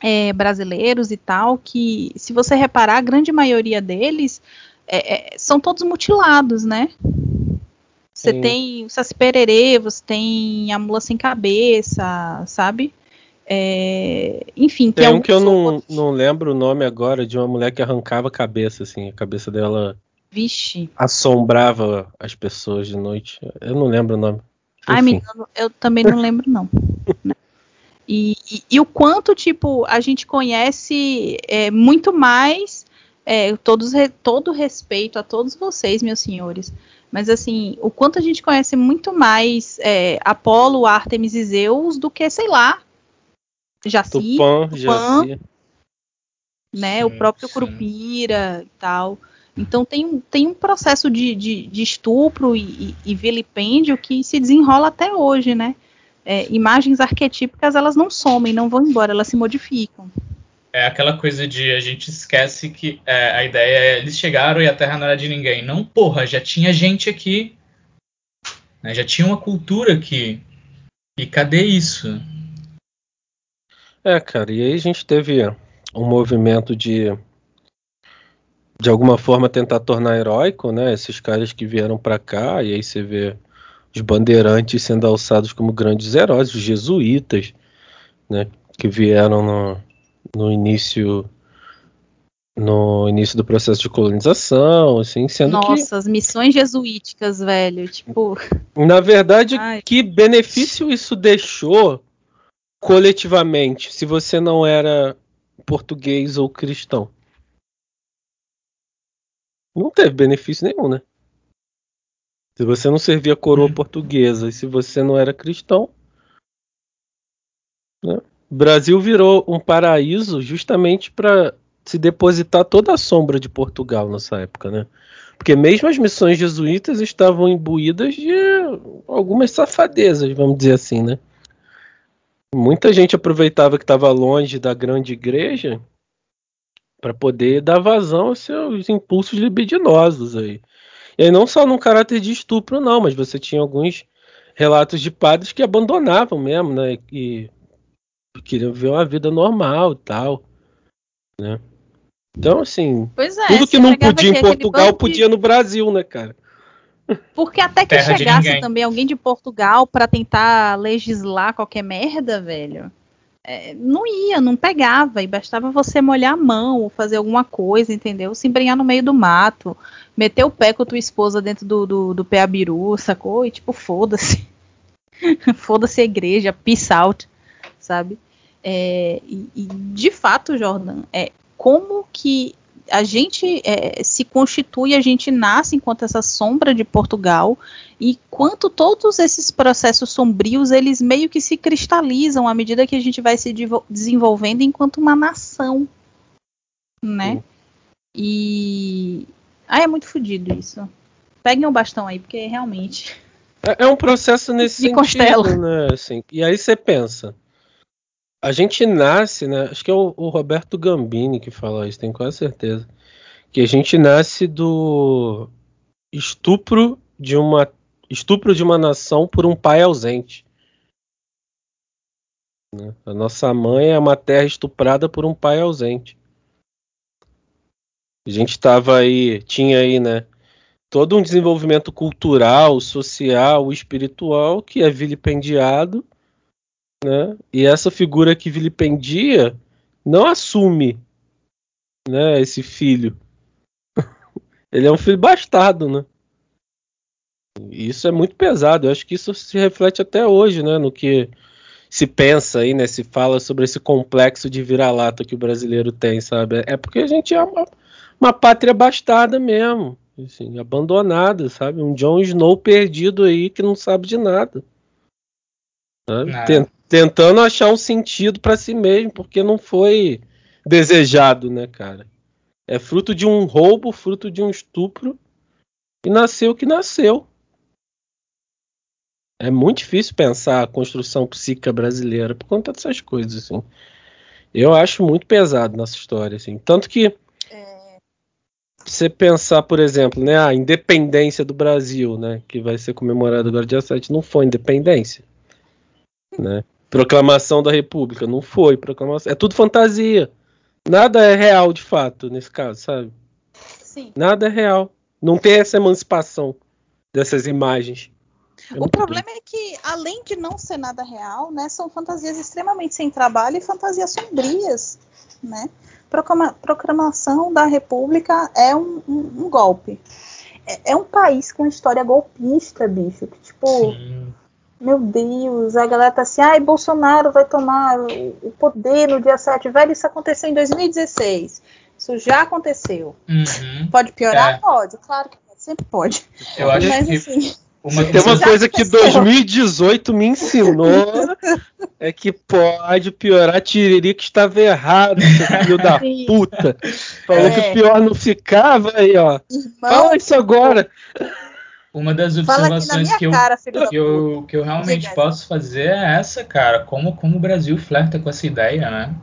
é, brasileiros e tal, que, se você reparar, a grande maioria deles é, é, são todos mutilados, né? Você Sim. tem o Saci Pererê, você tem a Mula Sem Cabeça, sabe? É, enfim, Tem um alguns que eu não, outros. não lembro o nome agora de uma mulher que arrancava a cabeça, assim. A cabeça dela Vixe. assombrava as pessoas de noite. Eu não lembro o nome. Ai, Enfim. menino, eu também não lembro, não. né? E, e- e o quanto, tipo, a gente conhece é, muito mais, é, todos, todo respeito a todos vocês, meus senhores, mas assim, o quanto a gente conhece muito mais é, Apolo, Artemis e Zeus do que, sei lá, Jaci, Tupã, Tupã, Jaci. né, o Sim, próprio sim. Curupira e tal. Então tem, um- tem um processo de, de, de estupro e, e, e vilipêndio que se desenrola até hoje, né? É, imagens arquetípicas elas não somem, não vão embora, elas se modificam. É aquela coisa de a gente esquece que é, a ideia é eles chegaram e a Terra não era de ninguém. Não, porra, já tinha gente aqui. né? Já tinha uma cultura aqui. E cadê isso? É, cara, e aí a gente teve um movimento de de alguma forma tentar tornar heróico, né? Esses caras que vieram pra cá, e aí você vê os bandeirantes sendo alçados como grandes heróis, os jesuítas, né? Que vieram no, no início no início do processo de colonização, assim, sendo Nossa, as missões jesuíticas, velho, tipo, que, na verdade, Ai. que benefício isso deixou coletivamente, se você não era português ou cristão? Não teve benefício nenhum, né? Se você não servia a coroa Hum. portuguesa e se você não era cristão, né? O Brasil virou um paraíso justamente para se depositar toda a sombra de Portugal nessa época, né? Porque mesmo as missões jesuítas estavam imbuídas de algumas safadezas, vamos dizer assim, né? Muita gente aproveitava que estava longe da grande igreja para poder dar vazão aos seus impulsos libidinosos aí. E aí não só num caráter de estupro, não, mas você tinha alguns relatos de padres que abandonavam mesmo, né? E queriam viver uma vida normal e tal, né? Então, assim, é, tudo que não podia em Portugal podia no Brasil, né, cara? Porque até que Terra chegasse também alguém de Portugal pra tentar legislar qualquer merda, velho. é, não ia, não pegava. E bastava você molhar a mão ou fazer alguma coisa, entendeu? Se embrenhar no meio do mato, meter o pé com a tua esposa dentro do, do, do pé abiru, sacou? E tipo, foda-se. foda-se a igreja, peace out, sabe? É, e, e, de fato, Jordan, é como que a gente é, se constitui, a gente nasce enquanto essa sombra de Portugal e quanto todos esses processos sombrios eles meio que se cristalizam à medida que a gente vai se desenvolvendo enquanto uma nação, né? Sim. E ah, é muito fodido isso. Peguem o bastão aí, porque realmente É, é um processo nesse Me sentido, constela. né? Assim, e aí você pensa, a gente nasce, né? Acho que é o, o Roberto Gambini que fala isso, tenho quase certeza, que a gente nasce do estupro de uma estupro de uma nação por um pai ausente. né? A nossa mãe é uma terra estuprada por um pai ausente. A gente estava aí, tinha aí, né? todo um desenvolvimento cultural, social, espiritual que é vilipendiado, né? E essa figura que vilipendia não assume, né, esse filho. Ele é um filho bastardo, né? E isso é muito pesado. Eu acho que isso se reflete até hoje, né, no que se pensa aí, né, se fala sobre esse complexo de vira-lata que o brasileiro tem, sabe? É porque a gente é uma, uma pátria bastarda mesmo assim, abandonada, sabe? Um Jon Snow perdido aí que não sabe de nada. sabe? Não. Ten- tentando achar um sentido para si mesmo, porque não foi desejado, né, cara? É fruto de um roubo, fruto de um estupro e nasceu o que nasceu. É muito difícil pensar a construção psíquica brasileira por conta dessas coisas, assim. Eu acho muito pesado nessa história, assim. Tanto que você pensar, por exemplo, né, a independência do Brasil, né, que vai ser comemorada agora dia 7, não foi independência, né? Proclamação da República, não foi proclamação, é tudo fantasia. Nada é real de fato nesse caso, sabe? sim. Nada é real. Não tem essa emancipação dessas imagens. É O problema é que, além de não ser nada real, né, são fantasias extremamente sem trabalho e fantasias sombrias, né? Proclama- proclamação da República é um, um- um golpe. É, é um país com história golpista, bicho. Que, tipo, Sim. Meu Deus, a galera tá assim, ai, Bolsonaro vai tomar o poder no dia 7. Velho, isso aconteceu em 2016. Isso já aconteceu. Uhum. Pode piorar? É. Pode, claro que pode, sempre pode. Eu acho Mas que assim, uma, Tem uma coisa que aconteceu. 2018 me ensinou é que pode piorar. Tiririca estava errado, seu filho da puta. Falou É. que o pior não ficava aí, ó. irmão, Fala isso agora. Uma das observações que eu, cara, que eu, que eu realmente Diga. posso fazer é essa, cara. Como, como o Brasil flerta com essa ideia, né?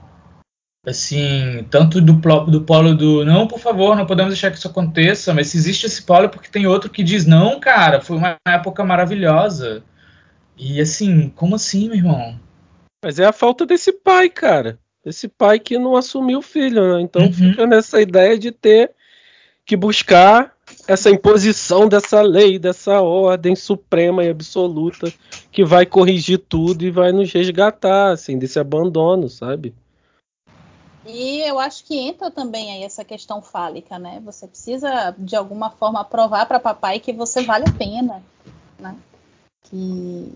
Assim, tanto do, do polo do não, por favor, não podemos deixar que isso aconteça, mas se existe esse polo é porque tem outro que diz não, cara, foi uma época maravilhosa. E assim, como assim, meu irmão? Mas é a falta desse pai, cara. Esse pai que não assumiu o filho, né? Então Uhum. fica nessa ideia de ter que buscar essa imposição dessa lei, dessa ordem suprema e absoluta que vai corrigir tudo e vai nos resgatar, assim, desse abandono, sabe? E eu acho que entra também aí essa questão fálica, né? Você precisa, de alguma forma, provar para papai que você vale a pena, né? Que,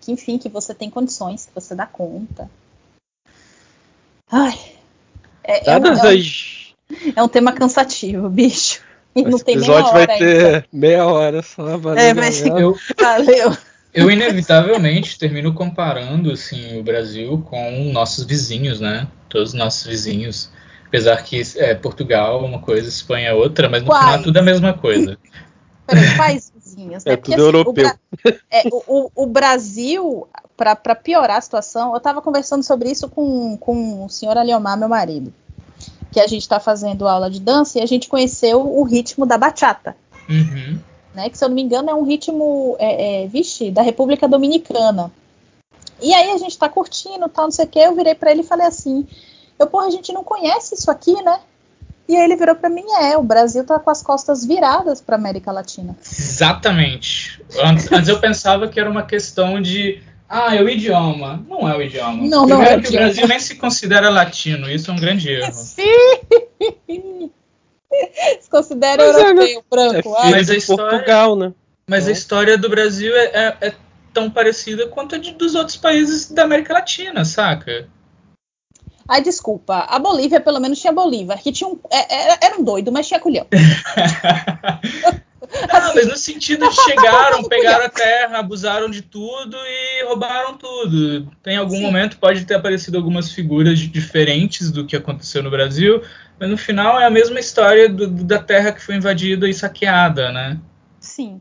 que, enfim, que você tem condições, que você dá conta. Ai. É, é um, é um- é um tema cansativo, bicho. E não Esse tem meia episódio hora vai ainda. ter meia hora só. Valeu, É, mas-. Eu, Valeu. eu inevitavelmente termino comparando assim o Brasil com nossos vizinhos, né? Todos os nossos vizinhos. Apesar que é, Portugal é uma coisa, Espanha é outra, mas no Quais? final é tudo a mesma coisa. Peraí, quais vizinhos? Né? É tudo assim, europeu. O, é, o, o Brasil, para piorar a situação, eu estava conversando sobre isso com, com o senhor Aliomar, meu marido, que a gente está fazendo aula de dança e a gente conheceu o ritmo da bachata. Uhum. Né, que se eu não me engano é um ritmo, é, é, vixe, da República Dominicana. E aí a gente está curtindo, tal, não sei o que. Eu virei para ele e falei assim: eu, porra, a gente não conhece isso aqui, né? E aí ele virou para mim, é, o Brasil tá com as costas viradas para América Latina. Exatamente. Antes, antes, eu pensava que era uma questão de, ah, é o idioma. Não é o idioma. Não, Primeiro não é que o Brasil nem se considera latino, isso é um grande erro. Sim! se considera mas europeu, é, né? branco. É mas a história, Portugal, né? Mas a história do Brasil é, é, é tão parecida quanto a de, dos outros países da América Latina, saca? Ai, desculpa. A Bolívia, pelo menos, tinha Bolívar, que tinha um. É, era, era um doido, mas tinha culhão. Ah, mas no sentido de chegaram, pegaram a terra, abusaram de tudo e roubaram tudo. Tem algum Sim. momento pode ter aparecido algumas figuras diferentes do que aconteceu no Brasil, mas no final é a mesma história do, da terra que foi invadida e saqueada, né? Sim.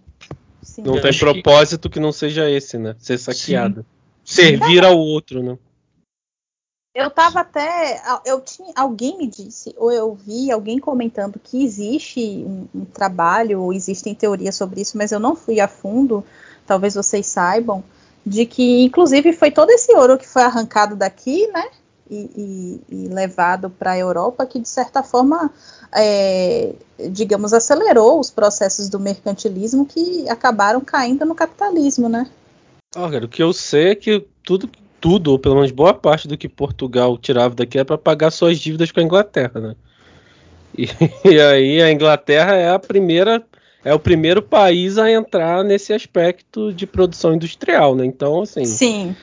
Sim. Não Eu tem propósito que... que... não seja esse, né? Ser saqueada. Servir ao outro, né? Eu tava até. Eu tinha, alguém me disse, ou eu vi alguém comentando que existe um, um trabalho, ou existem teorias sobre isso, mas eu não fui a fundo, talvez vocês saibam, de que inclusive foi todo esse ouro que foi arrancado daqui, né? E, e, e levado para a Europa, que de certa forma, é, digamos, acelerou os processos do mercantilismo que acabaram caindo no capitalismo, né? Olha, o que eu sei é que tudo tudo, ou pelo menos boa parte do que Portugal tirava daqui era para pagar suas dívidas com a Inglaterra, né? E, e, aí a Inglaterra é a primeira, é o primeiro país a entrar nesse aspecto de produção industrial, né? Então, assim, sim.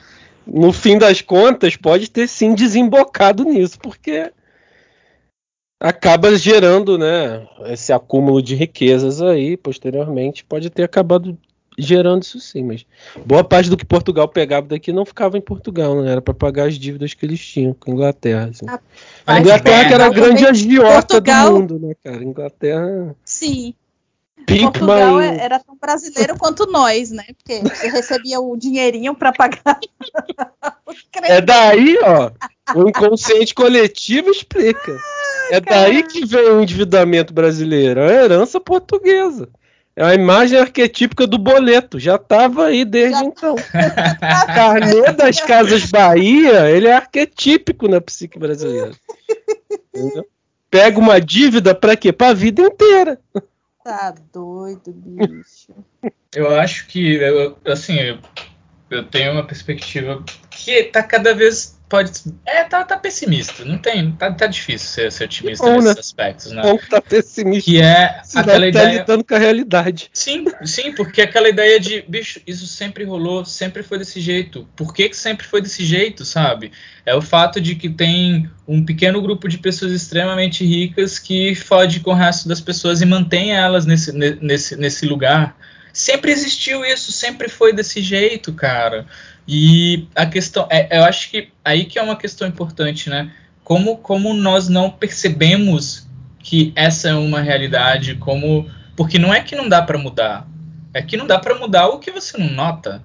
no fim das contas, pode ter sim desembocado nisso, porque acaba gerando, né, esse acúmulo de riquezas aí, posteriormente, pode ter acabado gerando isso sim, mas boa parte do que Portugal pegava daqui não ficava em Portugal, né? Era para pagar as dívidas que eles tinham com a Inglaterra. Assim. A, a Inglaterra que era a grande agiota Portugal... do mundo, né, cara? Inglaterra. Sim. Portugal é, era tão brasileiro quanto nós, né? Porque você recebia o dinheirinho para pagar. é daí, ó, o inconsciente coletivo explica. é daí que vem o endividamento brasileiro, a herança portuguesa. É a imagem arquetípica do boleto, já estava aí desde já... então. Carnê das Casas Bahia, ele é arquetípico na psique brasileira. Entendeu? Pega uma dívida para quê? Para a vida inteira. Tá doido, bicho. Eu acho que, eu, assim, eu, eu tenho uma perspectiva que tá cada vez pode. É, tá, tá pessimista. Não tem. Tá, tá difícil ser, ser otimista bom, nesses né? aspectos, né? Bom, tá pessimista. Que é Você aquela tá ideia. lidando com a realidade. Sim, sim, porque aquela ideia de, bicho, isso sempre rolou, sempre foi desse jeito. Por que, que sempre foi desse jeito, sabe? É o fato de que tem um pequeno grupo de pessoas extremamente ricas que fode com o resto das pessoas e mantém elas nesse, nesse, nesse lugar. Sempre existiu isso, sempre foi desse jeito, cara. E a questão, é, eu acho que aí que é uma questão importante, né? Como, como nós não percebemos que essa é uma realidade, como porque não é que não dá para mudar, é que não dá para mudar o que você não nota.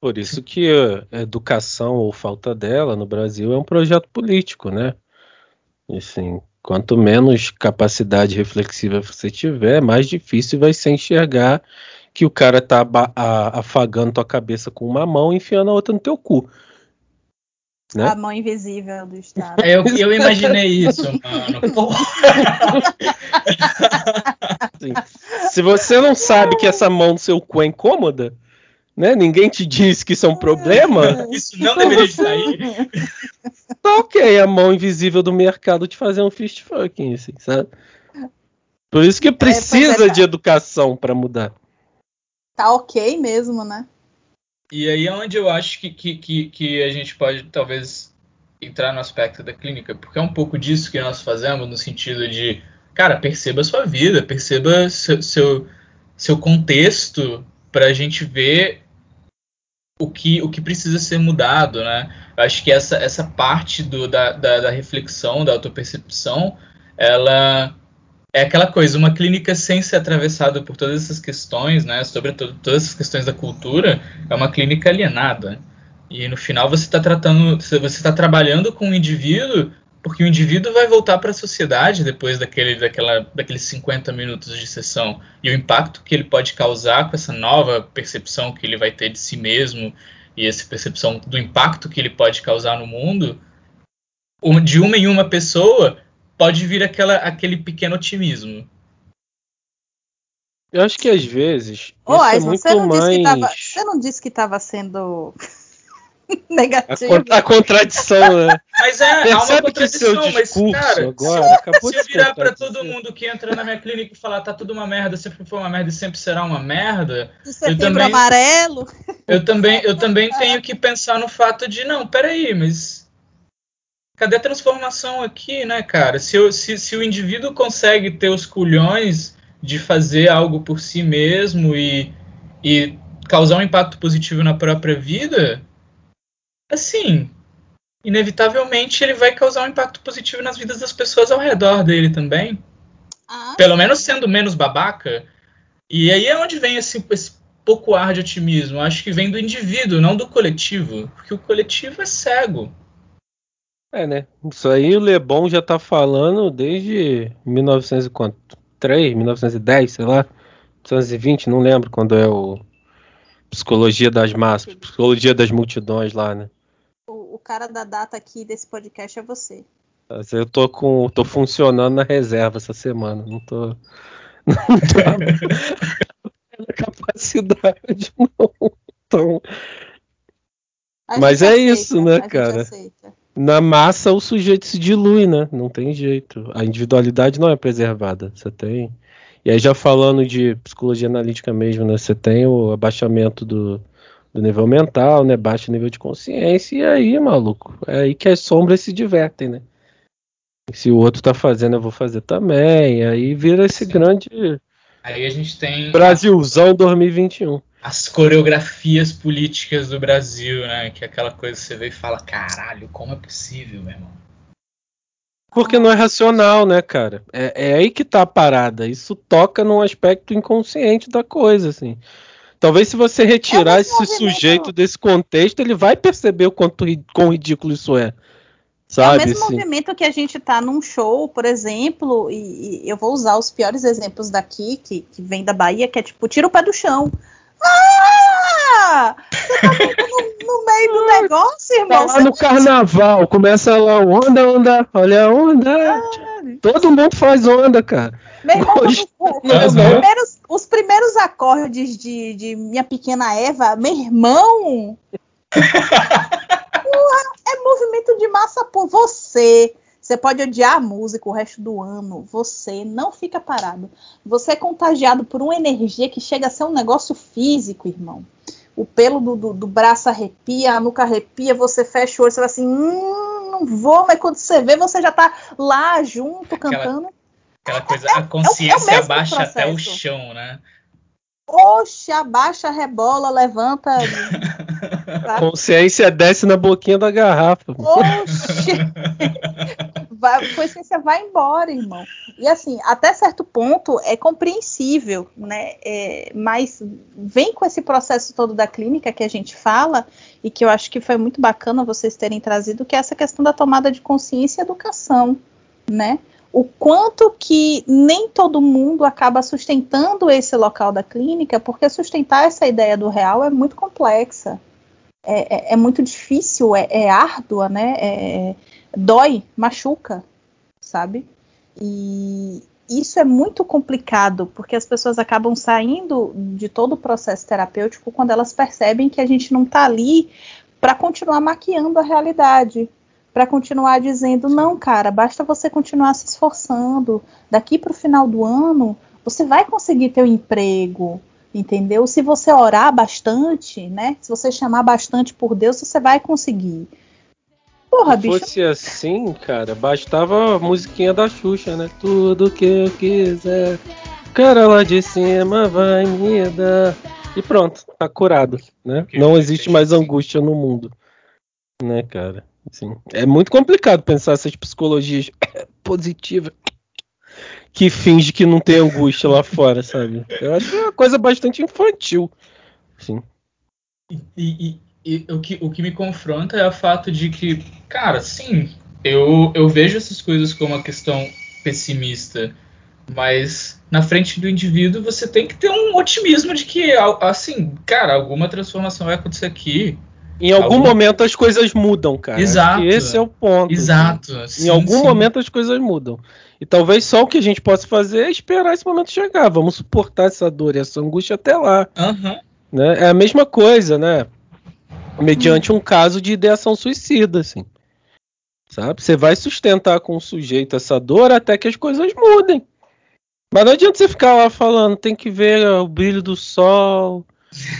Por isso que a educação ou falta dela no Brasil é um projeto político, né? Assim, quanto menos capacidade reflexiva você tiver, mais difícil vai ser enxergar que o cara tá afagando tua cabeça com uma mão e enfiando a outra no teu cu. Né? A mão invisível do Estado. É, eu, eu imaginei isso, mano. Se você não sabe que essa mão no seu cu é incômoda, né? Ninguém te diz que isso é um problema. Isso não deveria sair. Tá ok, a mão invisível do mercado te fazer um fist fucking, assim, sabe? Por isso que é, precisa é, é, de educação para mudar tá ok mesmo, né? E aí é onde eu acho que, que, que, que, a gente pode talvez entrar no aspecto da clínica, porque é um pouco disso que nós fazemos, no sentido de, cara, perceba a sua vida, perceba seu, seu, seu contexto para a gente ver o que, o que precisa ser mudado, né? Eu acho que essa, essa parte do, da, da, da reflexão, da autopercepção, ela é aquela coisa, uma clínica sem ser atravessada por todas essas questões, né, sobretudo todas essas questões da cultura, é uma clínica alienada. E no final você está tratando, você está trabalhando com um indivíduo, porque o indivíduo vai voltar para a sociedade depois daquele, daquela, daqueles 50 minutos de sessão. E o impacto que ele pode causar com essa nova percepção que ele vai ter de si mesmo e essa percepção do impacto que ele pode causar no mundo, de uma em uma pessoa pode vir aquela, aquele pequeno otimismo. Eu acho que às vezes. Oh, isso é você, não mais... tava, você não disse que estava sendo negativo. A, a, contradição, né? Mas é, Percebe há uma contradição, que seu discurso mas, cara, agora acabou se eu virar para todo mundo que entra na minha clínica e falar tá tudo uma merda, sempre foi uma merda e sempre será uma merda. eu também, amarelo. Eu também, eu também tenho que pensar no fato de, não, peraí, mas cadê a transformação aqui, né, cara? Se, eu, se, se o indivíduo consegue ter os culhões de fazer algo por si mesmo e, e causar um impacto positivo na própria vida, assim, inevitavelmente ele vai causar um impacto positivo nas vidas das pessoas ao redor dele também. Ah, Pelo menos sendo menos babaca. E aí é onde vem esse, esse pouco ar de otimismo. Acho que vem do indivíduo, não do coletivo. Porque o coletivo é cego. É, né? Isso aí o Lebon já tá falando desde 1903, 1910, sei lá. 1920, não lembro quando é o Psicologia das Massas, Psicologia das Multidões lá, né? o, cara da data aqui desse podcast é você. Eu tô com. tô funcionando na reserva essa semana. Não tô. Não tô capacidade, não. Então, Mas é aceita, isso, né, cara? Na massa o sujeito se dilui, né? Não tem jeito. A individualidade não é preservada. Você tem. E aí já falando de psicologia analítica mesmo, né? Você tem o abaixamento do, do nível mental, né? Baixo nível de consciência, e aí, maluco, é aí que as sombras se divertem, né? Se o outro tá fazendo, eu vou fazer também. Aí vira esse Sim. grande. Aí a gente tem. Brasilzão 2021. As coreografias políticas do Brasil, né? Que é aquela coisa que você vê e fala: caralho, como é possível, meu irmão? Porque não é racional, né, cara? É, é aí que tá a parada. Isso toca num aspecto inconsciente da coisa, assim. Talvez se você retirar é esse movimento. sujeito desse contexto, ele vai perceber o quanto quão ridículo isso é. Sabe, é o mesmo assim. movimento que a gente tá num show, por exemplo, e, e, eu vou usar os piores exemplos daqui, que, que vem da Bahia, que é tipo, tira o pé do chão. Ah! Você tá no, no, meio do negócio, irmão. Tá lá no carnaval, começa lá, onda, onda, olha a onda. Ah, Todo mundo faz onda, cara. Meu irmão, os, primeiros, os, primeiros, acordes de, de, Minha Pequena Eva, meu irmão. é movimento de massa por você. Você pode odiar a música o resto do ano. Você não fica parado. Você é contagiado por uma energia que chega a ser um negócio físico, irmão. O pelo do, do, do braço arrepia, a nuca arrepia, você fecha o olho, você vai assim, hum, não vou, mas quando você vê, você já tá lá junto, Aquela... cantando. Aquela coisa, a consciência é, é abaixa processo. até o chão, né? Oxe, abaixa, rebola, levanta. a consciência desce na boquinha da garrafa. Oxe! vai, consciência vai embora, irmão. E assim, até certo ponto é compreensível, né? É, mas vem com esse processo todo da clínica que a gente fala e que eu acho que foi muito bacana vocês terem trazido, que é essa questão da tomada de consciência e educação, né? O quanto que nem todo mundo acaba sustentando esse local da clínica, porque sustentar essa ideia do real é muito complexa, é, é, é muito difícil, é, é árdua, né? É, dói, machuca, sabe? E isso é muito complicado, porque as pessoas acabam saindo de todo o processo terapêutico quando elas percebem que a gente não está ali para continuar maquiando a realidade, para continuar dizendo: não, cara, basta você continuar se esforçando. Daqui para o final do ano, você vai conseguir ter um emprego, entendeu? Se você orar bastante, né? Se você chamar bastante por Deus, você vai conseguir. Porra, Se bicho. fosse assim, cara, bastava a musiquinha da Xuxa, né? Tudo que eu quiser, cara lá de cima vai me dar. E pronto, tá curado, né? Não existe mais angústia no mundo. Né, cara? É muito complicado pensar essas psicologias positivas que finge que não tem angústia lá fora, sabe? Eu acho uma coisa bastante infantil. Assim. E, e, e, o, que, o que me confronta é o fato de que, cara, sim, eu, eu vejo essas coisas como uma questão pessimista, mas na frente do indivíduo você tem que ter um otimismo de que, assim, cara, alguma transformação vai acontecer aqui. Em algum, algum... momento as coisas mudam, cara. Exato. Esse é o ponto. Exato. Sim, em algum sim. momento as coisas mudam. E talvez só o que a gente possa fazer é esperar esse momento chegar. Vamos suportar essa dor e essa angústia até lá. Uhum. Né? É a mesma coisa, né? Mediante um caso de ideação suicida, assim. Sabe? Você vai sustentar com o sujeito essa dor até que as coisas mudem. Mas não adianta você ficar lá falando, tem que ver o brilho do sol.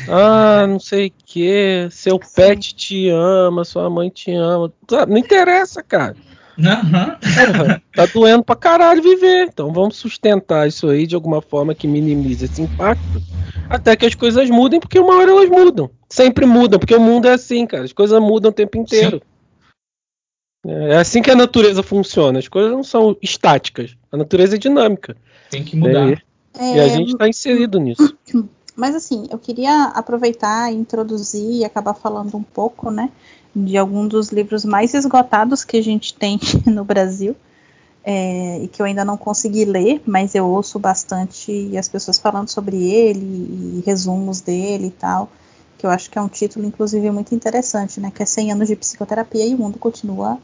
Ah, não sei o que. Seu pet te ama, sua mãe te ama. Não interessa, cara. Uhum. tá doendo pra caralho viver. Então vamos sustentar isso aí de alguma forma que minimize esse impacto. Até que as coisas mudem, porque uma hora elas mudam. Sempre mudam, porque o mundo é assim, cara. As coisas mudam o tempo inteiro. Sim. É assim que a natureza funciona. As coisas não são estáticas. A natureza é dinâmica. Tem que mudar. É, e a gente está inserido nisso. Mas assim, eu queria aproveitar, introduzir e acabar falando um pouco, né, de algum dos livros mais esgotados que a gente tem no Brasil. É, e que eu ainda não consegui ler, mas eu ouço bastante as pessoas falando sobre ele e resumos dele e tal, que eu acho que é um título, inclusive, muito interessante, né? Que é 100 anos de psicoterapia e o mundo continua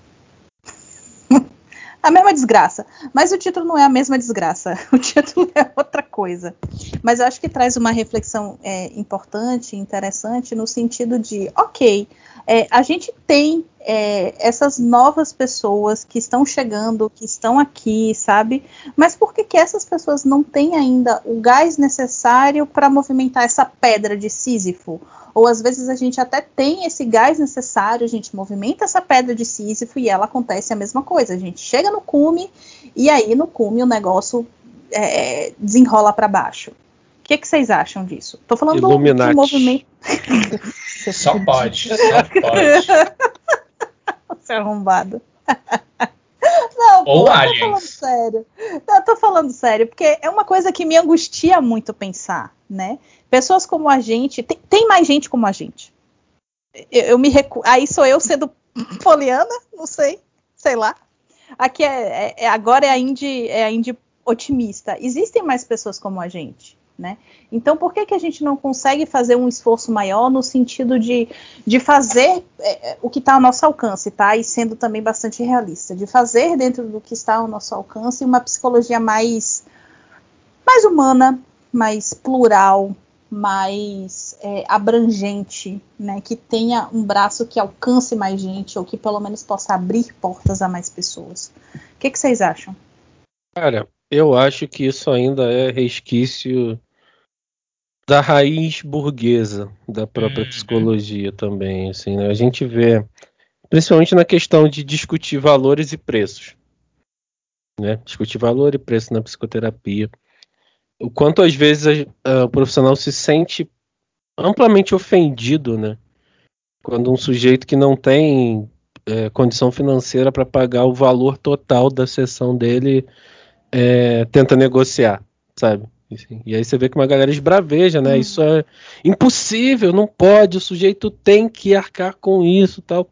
a mesma desgraça. Mas o título não é a mesma desgraça. O título é outra coisa. Mas eu acho que traz uma reflexão é, importante, interessante, no sentido de, ok, é, a gente tem é, essas novas pessoas que estão chegando, que estão aqui, sabe? Mas por que, que essas pessoas não têm ainda o gás necessário para movimentar essa pedra de Sísifo? Ou às vezes a gente até tem esse gás necessário, a gente movimenta essa pedra de Sísifo e ela acontece a mesma coisa. A gente chega no cume e aí no cume o negócio é, desenrola para baixo. O que, que, vocês acham disso? Tô falando Illuminati. de movimento. só pode, só pode. Você é arrombado. Não, Ou pô, aliens. tô falando sério. Não, tô falando sério, porque é uma coisa que me angustia muito pensar, né? Pessoas como a gente, tem, tem mais gente como a gente. Eu, eu me recu... Aí sou eu sendo poliana, não sei, sei lá. Aqui é, é, é agora é a Indy, é a Indy otimista. Existem mais pessoas como a gente. Né? Então, por que, que a gente não consegue fazer um esforço maior no sentido de, de fazer é, é o que está ao nosso alcance, tá? E sendo também bastante realista, de fazer dentro do que está ao nosso alcance uma psicologia mais, mais humana, mais plural, mais é, abrangente, né? Que tenha um braço que alcance mais gente, ou que pelo menos possa abrir portas a mais pessoas. O que, que vocês acham? Cara, eu acho que isso ainda é resquício da raiz burguesa da própria uhum. psicologia também, assim, né? A gente vê, principalmente na questão de discutir valores e preços, né? Discutir valor e preço na psicoterapia. O quanto às vezes a, a, o profissional se sente amplamente ofendido, né? Quando um sujeito que não tem é, condição financeira para pagar o valor total da sessão dele é, tenta negociar, sabe? E aí você vê que uma galera esbraveja, né? Hum. Isso é impossível, não pode, o sujeito tem que arcar com isso tal.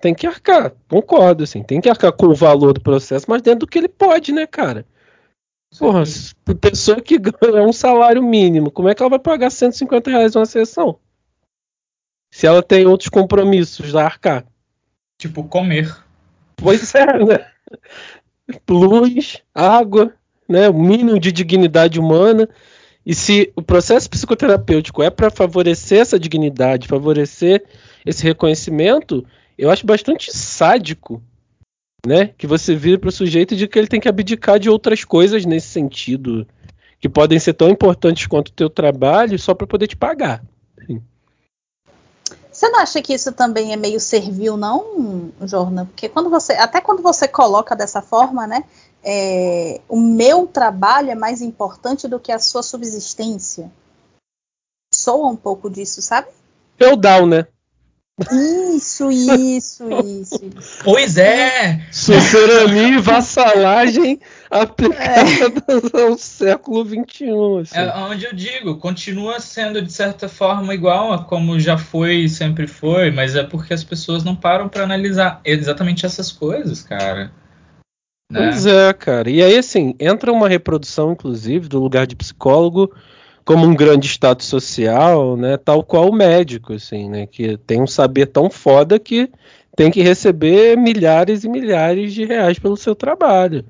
Tem que arcar, concordo, assim, tem que arcar com o valor do processo, mas dentro do que ele pode, né, cara? Porra, pessoa que ganha um salário mínimo, como é que ela vai pagar 150 reais uma sessão? Se ela tem outros compromissos a arcar. Tipo, comer. Pois é, né? Luz, água, né, o mínimo de dignidade humana. E se o processo psicoterapêutico é para favorecer essa dignidade, favorecer esse reconhecimento, eu acho bastante sádico, né? Que você vira para o sujeito de que ele tem que abdicar de outras coisas nesse sentido, que podem ser tão importantes quanto o teu trabalho, só para poder te pagar. Você não acha que isso também é meio servil, não, Jorna? Porque quando você, até quando você coloca dessa forma, né? É, o meu trabalho é mais importante do que a sua subsistência. soa um pouco disso, sabe? Feudal, né? Isso, isso, isso, isso. Pois é! Sucerania e vassalagem aplicada é. ao século XXI. Assim. É onde eu digo, continua sendo de certa forma igual a como já foi e sempre foi, mas é porque as pessoas não param para analisar exatamente essas coisas, cara. Né? Pois é, cara. E aí, assim, entra uma reprodução, inclusive, do lugar de psicólogo como um grande status social, né, tal qual o médico, assim, né, que tem um saber tão foda que tem que receber milhares e milhares de reais pelo seu trabalho,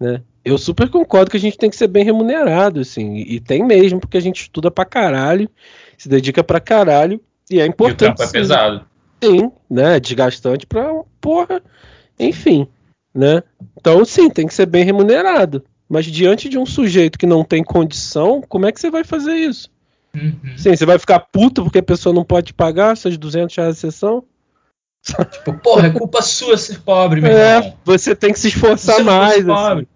né. Eu super concordo que a gente tem que ser bem remunerado, assim, e tem mesmo, porque a gente estuda pra caralho, se dedica pra caralho, e é importante. E o trampo é pesado. Sim, né, desgastante pra porra, enfim, né. Então, sim, tem que ser bem remunerado. Mas diante de um sujeito que não tem condição, como é que você vai fazer isso? Uhum. Sim, você vai ficar puto porque a pessoa não pode pagar seus 200 reais de sessão? Tipo, porra, é culpa sua ser pobre, meu é, irmão. Você tem que se esforçar você mais. Assim,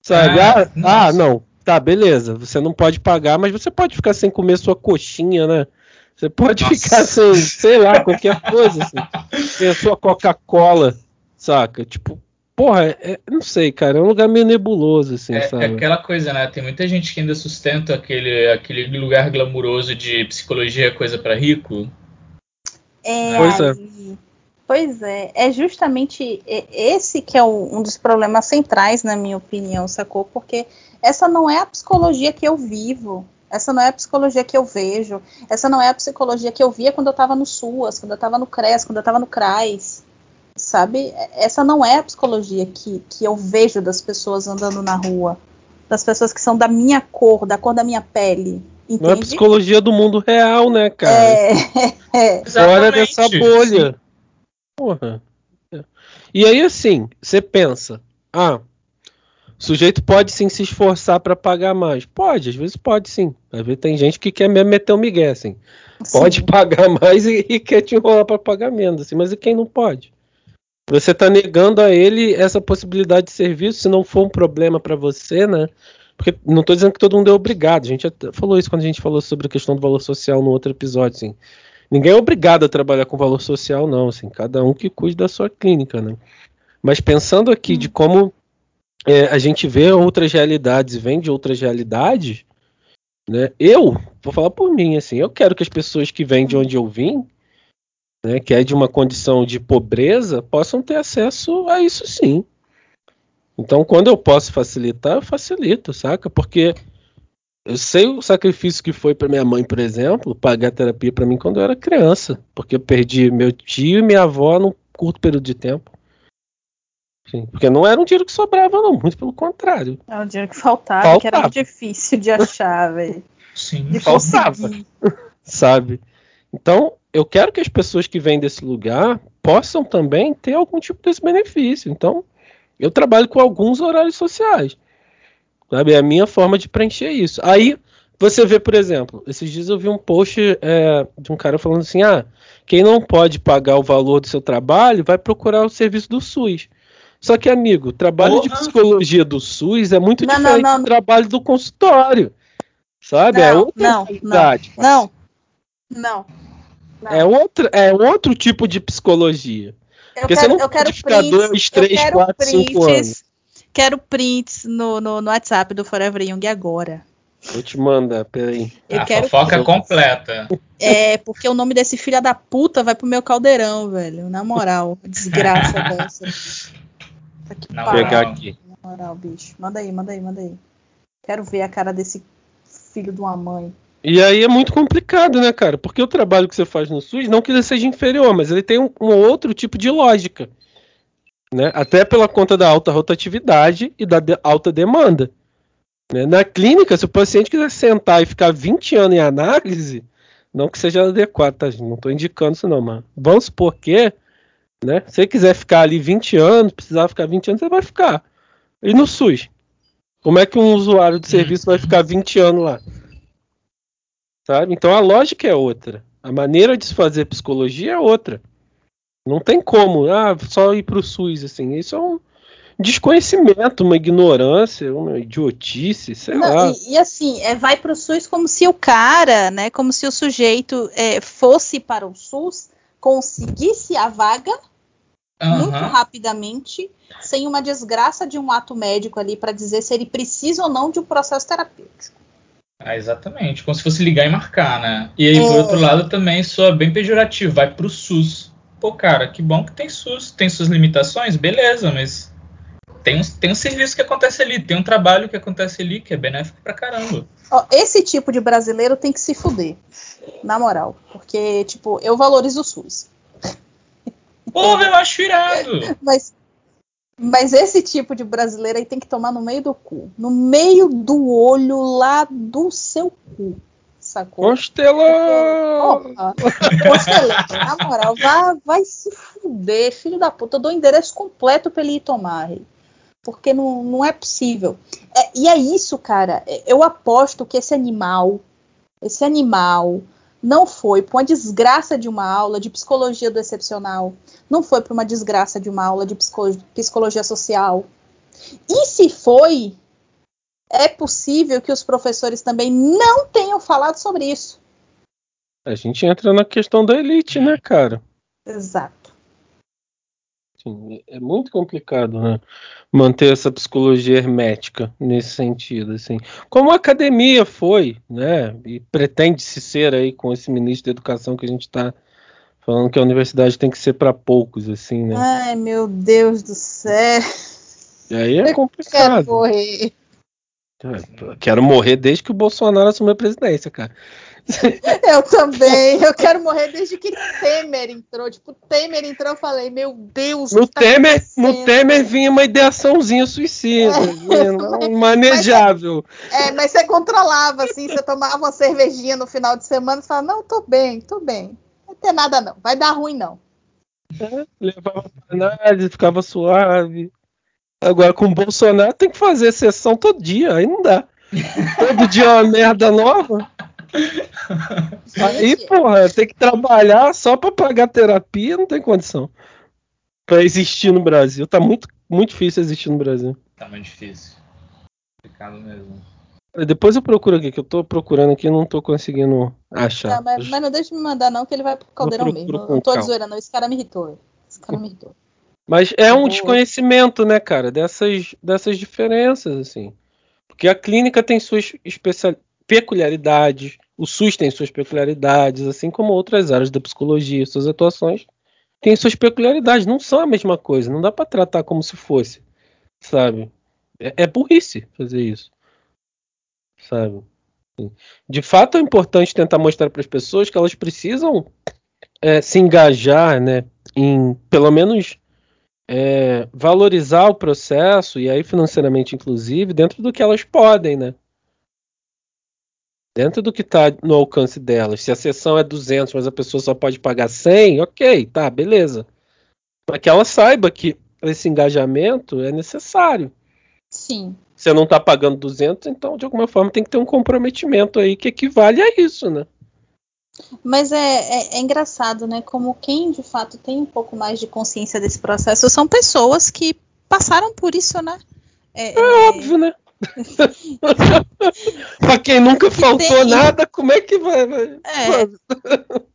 sabe? Ah, ah, não. Tá, beleza. Você não pode pagar, mas você pode ficar sem comer sua coxinha, né? Você pode Nossa. ficar sem, sei lá, qualquer coisa, assim. Sem a sua Coca-Cola, saca? Tipo, Porra, é, não sei, cara, é um lugar meio nebuloso, assim, é, sabe? É aquela coisa, né? Tem muita gente que ainda sustenta aquele, aquele lugar glamuroso de psicologia coisa para rico. É, pois é. Pois é, é justamente esse que é um dos problemas centrais, na minha opinião, sacou? Porque essa não é a psicologia que eu vivo, essa não é a psicologia que eu vejo, essa não é a psicologia que eu via quando eu estava no SUAS, quando eu estava no CRES, quando eu estava no CRAS sabe? Essa não é a psicologia que, que eu vejo das pessoas andando na rua, das pessoas que são da minha cor, da cor da minha pele. Entende? Não é a psicologia do mundo real, né, cara? É, é. Fora dessa bolha. Sim. Porra. E aí, assim, você pensa, ah, o sujeito pode sim se esforçar para pagar mais. Pode, às vezes pode sim. Às vezes tem gente que quer mesmo meter o um migué, assim. Pode sim. pagar mais e, e, quer te enrolar para pagar menos, assim. Mas e quem não pode? Você está negando a ele essa possibilidade de serviço, se não for um problema para você, né? Porque não estou dizendo que todo mundo é obrigado. A gente falou isso quando a gente falou sobre a questão do valor social no outro episódio, assim. Ninguém é obrigado a trabalhar com valor social, não, assim. Cada um que cuide da sua clínica, né? Mas pensando aqui de como é, a gente vê outras realidades e vem de outras realidades, né? Eu vou falar por mim, assim. Eu quero que as pessoas que vêm de onde eu vim né, que é de uma condição de pobreza, possam ter acesso a isso sim. Então, quando eu posso facilitar, eu facilito, saca? Porque eu sei o sacrifício que foi para minha mãe, por exemplo, pagar terapia para mim quando eu era criança, porque eu perdi meu tio e minha avó num curto período de tempo. Sim, porque não era um dinheiro que sobrava, não, muito pelo contrário. Era um dinheiro que faltava, faltava. que era difícil de achar, velho. Sim, de faltava. Sabe? Então, eu quero que as pessoas que vêm desse lugar possam também ter algum tipo desse benefício. Então, eu trabalho com alguns horários sociais. Sabe? É a minha forma de preencher isso. Aí, você vê, por exemplo, esses dias eu vi um post é, de um cara falando assim: ah, quem não pode pagar o valor do seu trabalho vai procurar o serviço do SUS. Só que, amigo, o trabalho de psicologia do SUS é muito não, diferente não, não. do trabalho do consultório. Sabe? é outra não, realidade. Não, não. É outro, é outro tipo de psicologia. Eu Porque quero, você não eu quero ficar prints, dois, três, quatro, prints, cinco anos. Quero prints no, no, no WhatsApp do Forever Young agora. Vou te mandar, peraí. Eu a quero fofoca prints. completa. É, porque o nome desse filho da puta vai pro meu caldeirão, velho. Na moral, desgraça dessa. Vou pegar aqui. Na moral, bicho. Manda aí, manda aí, manda aí. Quero ver a cara desse filho de uma mãe. E aí é muito complicado, né, cara? Porque o trabalho que você faz no SUS, não que ele seja inferior, mas ele tem um, um outro tipo de lógica. Né? Até pela conta da alta rotatividade e da de alta demanda. Né? Na clínica, se o paciente quiser sentar e ficar 20 anos em análise, não que seja adequado, tá? Não estou indicando isso não, mas vamos supor que, né? Se você quiser ficar ali 20 anos, precisar ficar 20 anos, você vai ficar. E no SUS? Como é que um usuário de serviço vai ficar 20 anos lá? Sabe? Então a lógica é outra. A maneira de se fazer psicologia é outra. Não tem como, ah, só ir para o SUS, assim. Isso é um, desconhecimento, uma ignorância, uma idiotice, sei Não, lá. E, e assim, é, vai para o SUS como se o cara, né, como se o sujeito é, fosse para o SUS, conseguisse a vaga Aham. muito rapidamente, sem uma desgraça de um ato médico ali para dizer se ele precisa ou não de um processo terapêutico. Ah, exatamente, como se fosse ligar e marcar, né? E aí, por É. outro lado, também soa bem pejorativo, vai pro SUS. Pô, cara, que bom que tem SUS, tem suas limitações, beleza, mas tem um, tem um serviço que acontece ali, tem um trabalho que acontece ali que é benéfico pra caramba. Ó, esse tipo de brasileiro tem que se fuder, na moral, porque tipo eu valorizo o SUS, Porra, eu acho irado! mas mas esse tipo de brasileiro aí tem que tomar no meio do cu, no meio do olho lá do seu cu, sacou? Constela! Porra, Constelação, na moral, vai, vai se fuder, filho da puta. Eu dou o endereço completo pra ele ir tomar. Porque não, não é possível. É, e é isso, cara. É, Eu aposto que esse animal, esse animal, não foi pra uma desgraça de uma aula de psicologia do excepcional. Não foi pra uma desgraça de uma aula de psicologia social. E se foi, é possível que os professores também não tenham falado sobre isso. A gente entra na questão da elite, né, cara? Exato. Assim, é muito complicado, né? Manter essa psicologia hermética nesse sentido, assim. Como a academia foi, né? E pretende se ser aí com esse ministro da educação que a gente está falando que a universidade tem que ser para poucos, assim, né? Ai, meu Deus do céu. E aí é Quero complicado. morrer. É, Quero morrer desde que o Bolsonaro assumiu a presidência, cara. Eu também. Eu quero morrer desde que Temer entrou. Tipo, Temer entrou, eu falei, meu Deus. No tá Temer, no? Temer vinha uma ideaçãozinha suicida, não, manejável. É, mas você controlava, assim, você tomava uma cervejinha no final de semana e falava, não, tô bem, tô bem. Não vai ter nada, não. Vai dar ruim, não. Levava pra análise, ficava suave. Agora com o Bolsonaro tem que fazer sessão todo dia, aí não dá. Todo dia é uma merda nova. Aí, porra, tem que trabalhar só pra pagar terapia, não tem condição. Pra existir no Brasil. Tá muito, muito difícil existir no Brasil. Tá muito difícil. Complicado mesmo. Depois eu procuro aqui, que eu tô procurando aqui e não tô conseguindo achar. Não, mas, mas não deixa de me mandar, não, que ele vai pro caldeirão mesmo. Não tô zoeira, não. Esse cara me irritou. Esse cara me irritou. Mas é um desconhecimento, né, cara, dessas, dessas diferenças, assim. Porque a clínica tem suas especial... peculiaridades, o SUS tem suas peculiaridades, assim como outras áreas da psicologia, suas atuações têm suas peculiaridades, não são a mesma coisa, não dá pra tratar como se fosse, sabe? É, é burrice fazer isso, sabe? De fato é importante tentar mostrar para as pessoas que elas precisam é, se engajar, né, em pelo menos é, valorizar o processo, e aí financeiramente inclusive, dentro do que elas podem, né? Dentro do que está no alcance delas. Se a sessão é 200, mas a pessoa só pode pagar 100, ok, tá, beleza. Para que ela saiba que esse engajamento é necessário. Sim. Você não está pagando 200, então de alguma forma tem que ter um comprometimento aí que equivale a isso, né? Mas é, é, é engraçado, né? Como quem de fato tem um pouco mais de consciência desse processo são pessoas que passaram por isso, né? É, É óbvio, né? Pra quem nunca Que faltou tem- nada, como é que vai? vai- É.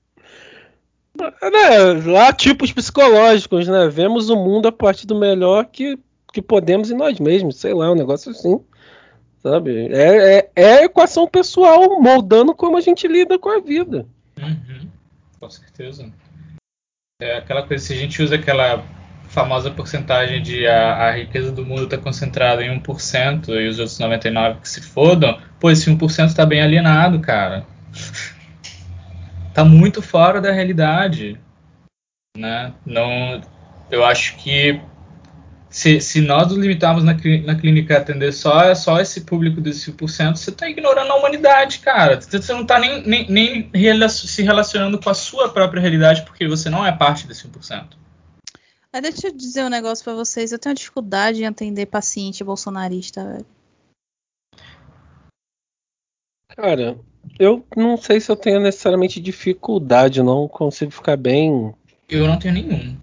Né, Lá, tipos psicológicos, né? Vemos o mundo a partir do melhor que, que podemos em nós mesmos, sei lá, um negócio assim. Sabe? É, é, é a equação pessoal moldando como a gente lida com a vida. Uhum, com certeza. É aquela coisa, se a gente usa aquela famosa porcentagem de a, a riqueza do mundo está concentrada em 1% e os outros 99% que se fodam, pô, esse 1% está bem alienado, cara. tá muito fora da realidade. Né? Não, eu acho que se, se nós nos limitarmos na, na clínica a atender só, só esse público desse 5%, você está ignorando a humanidade, cara. Você não está nem, nem, nem se relacionando com a sua própria realidade porque você não é parte desse 1%. Mas deixa eu dizer um negócio pra vocês. Eu tenho dificuldade em atender paciente bolsonarista, velho. Cara, eu não sei se eu tenho necessariamente dificuldade, não consigo ficar bem. Eu não tenho nenhum.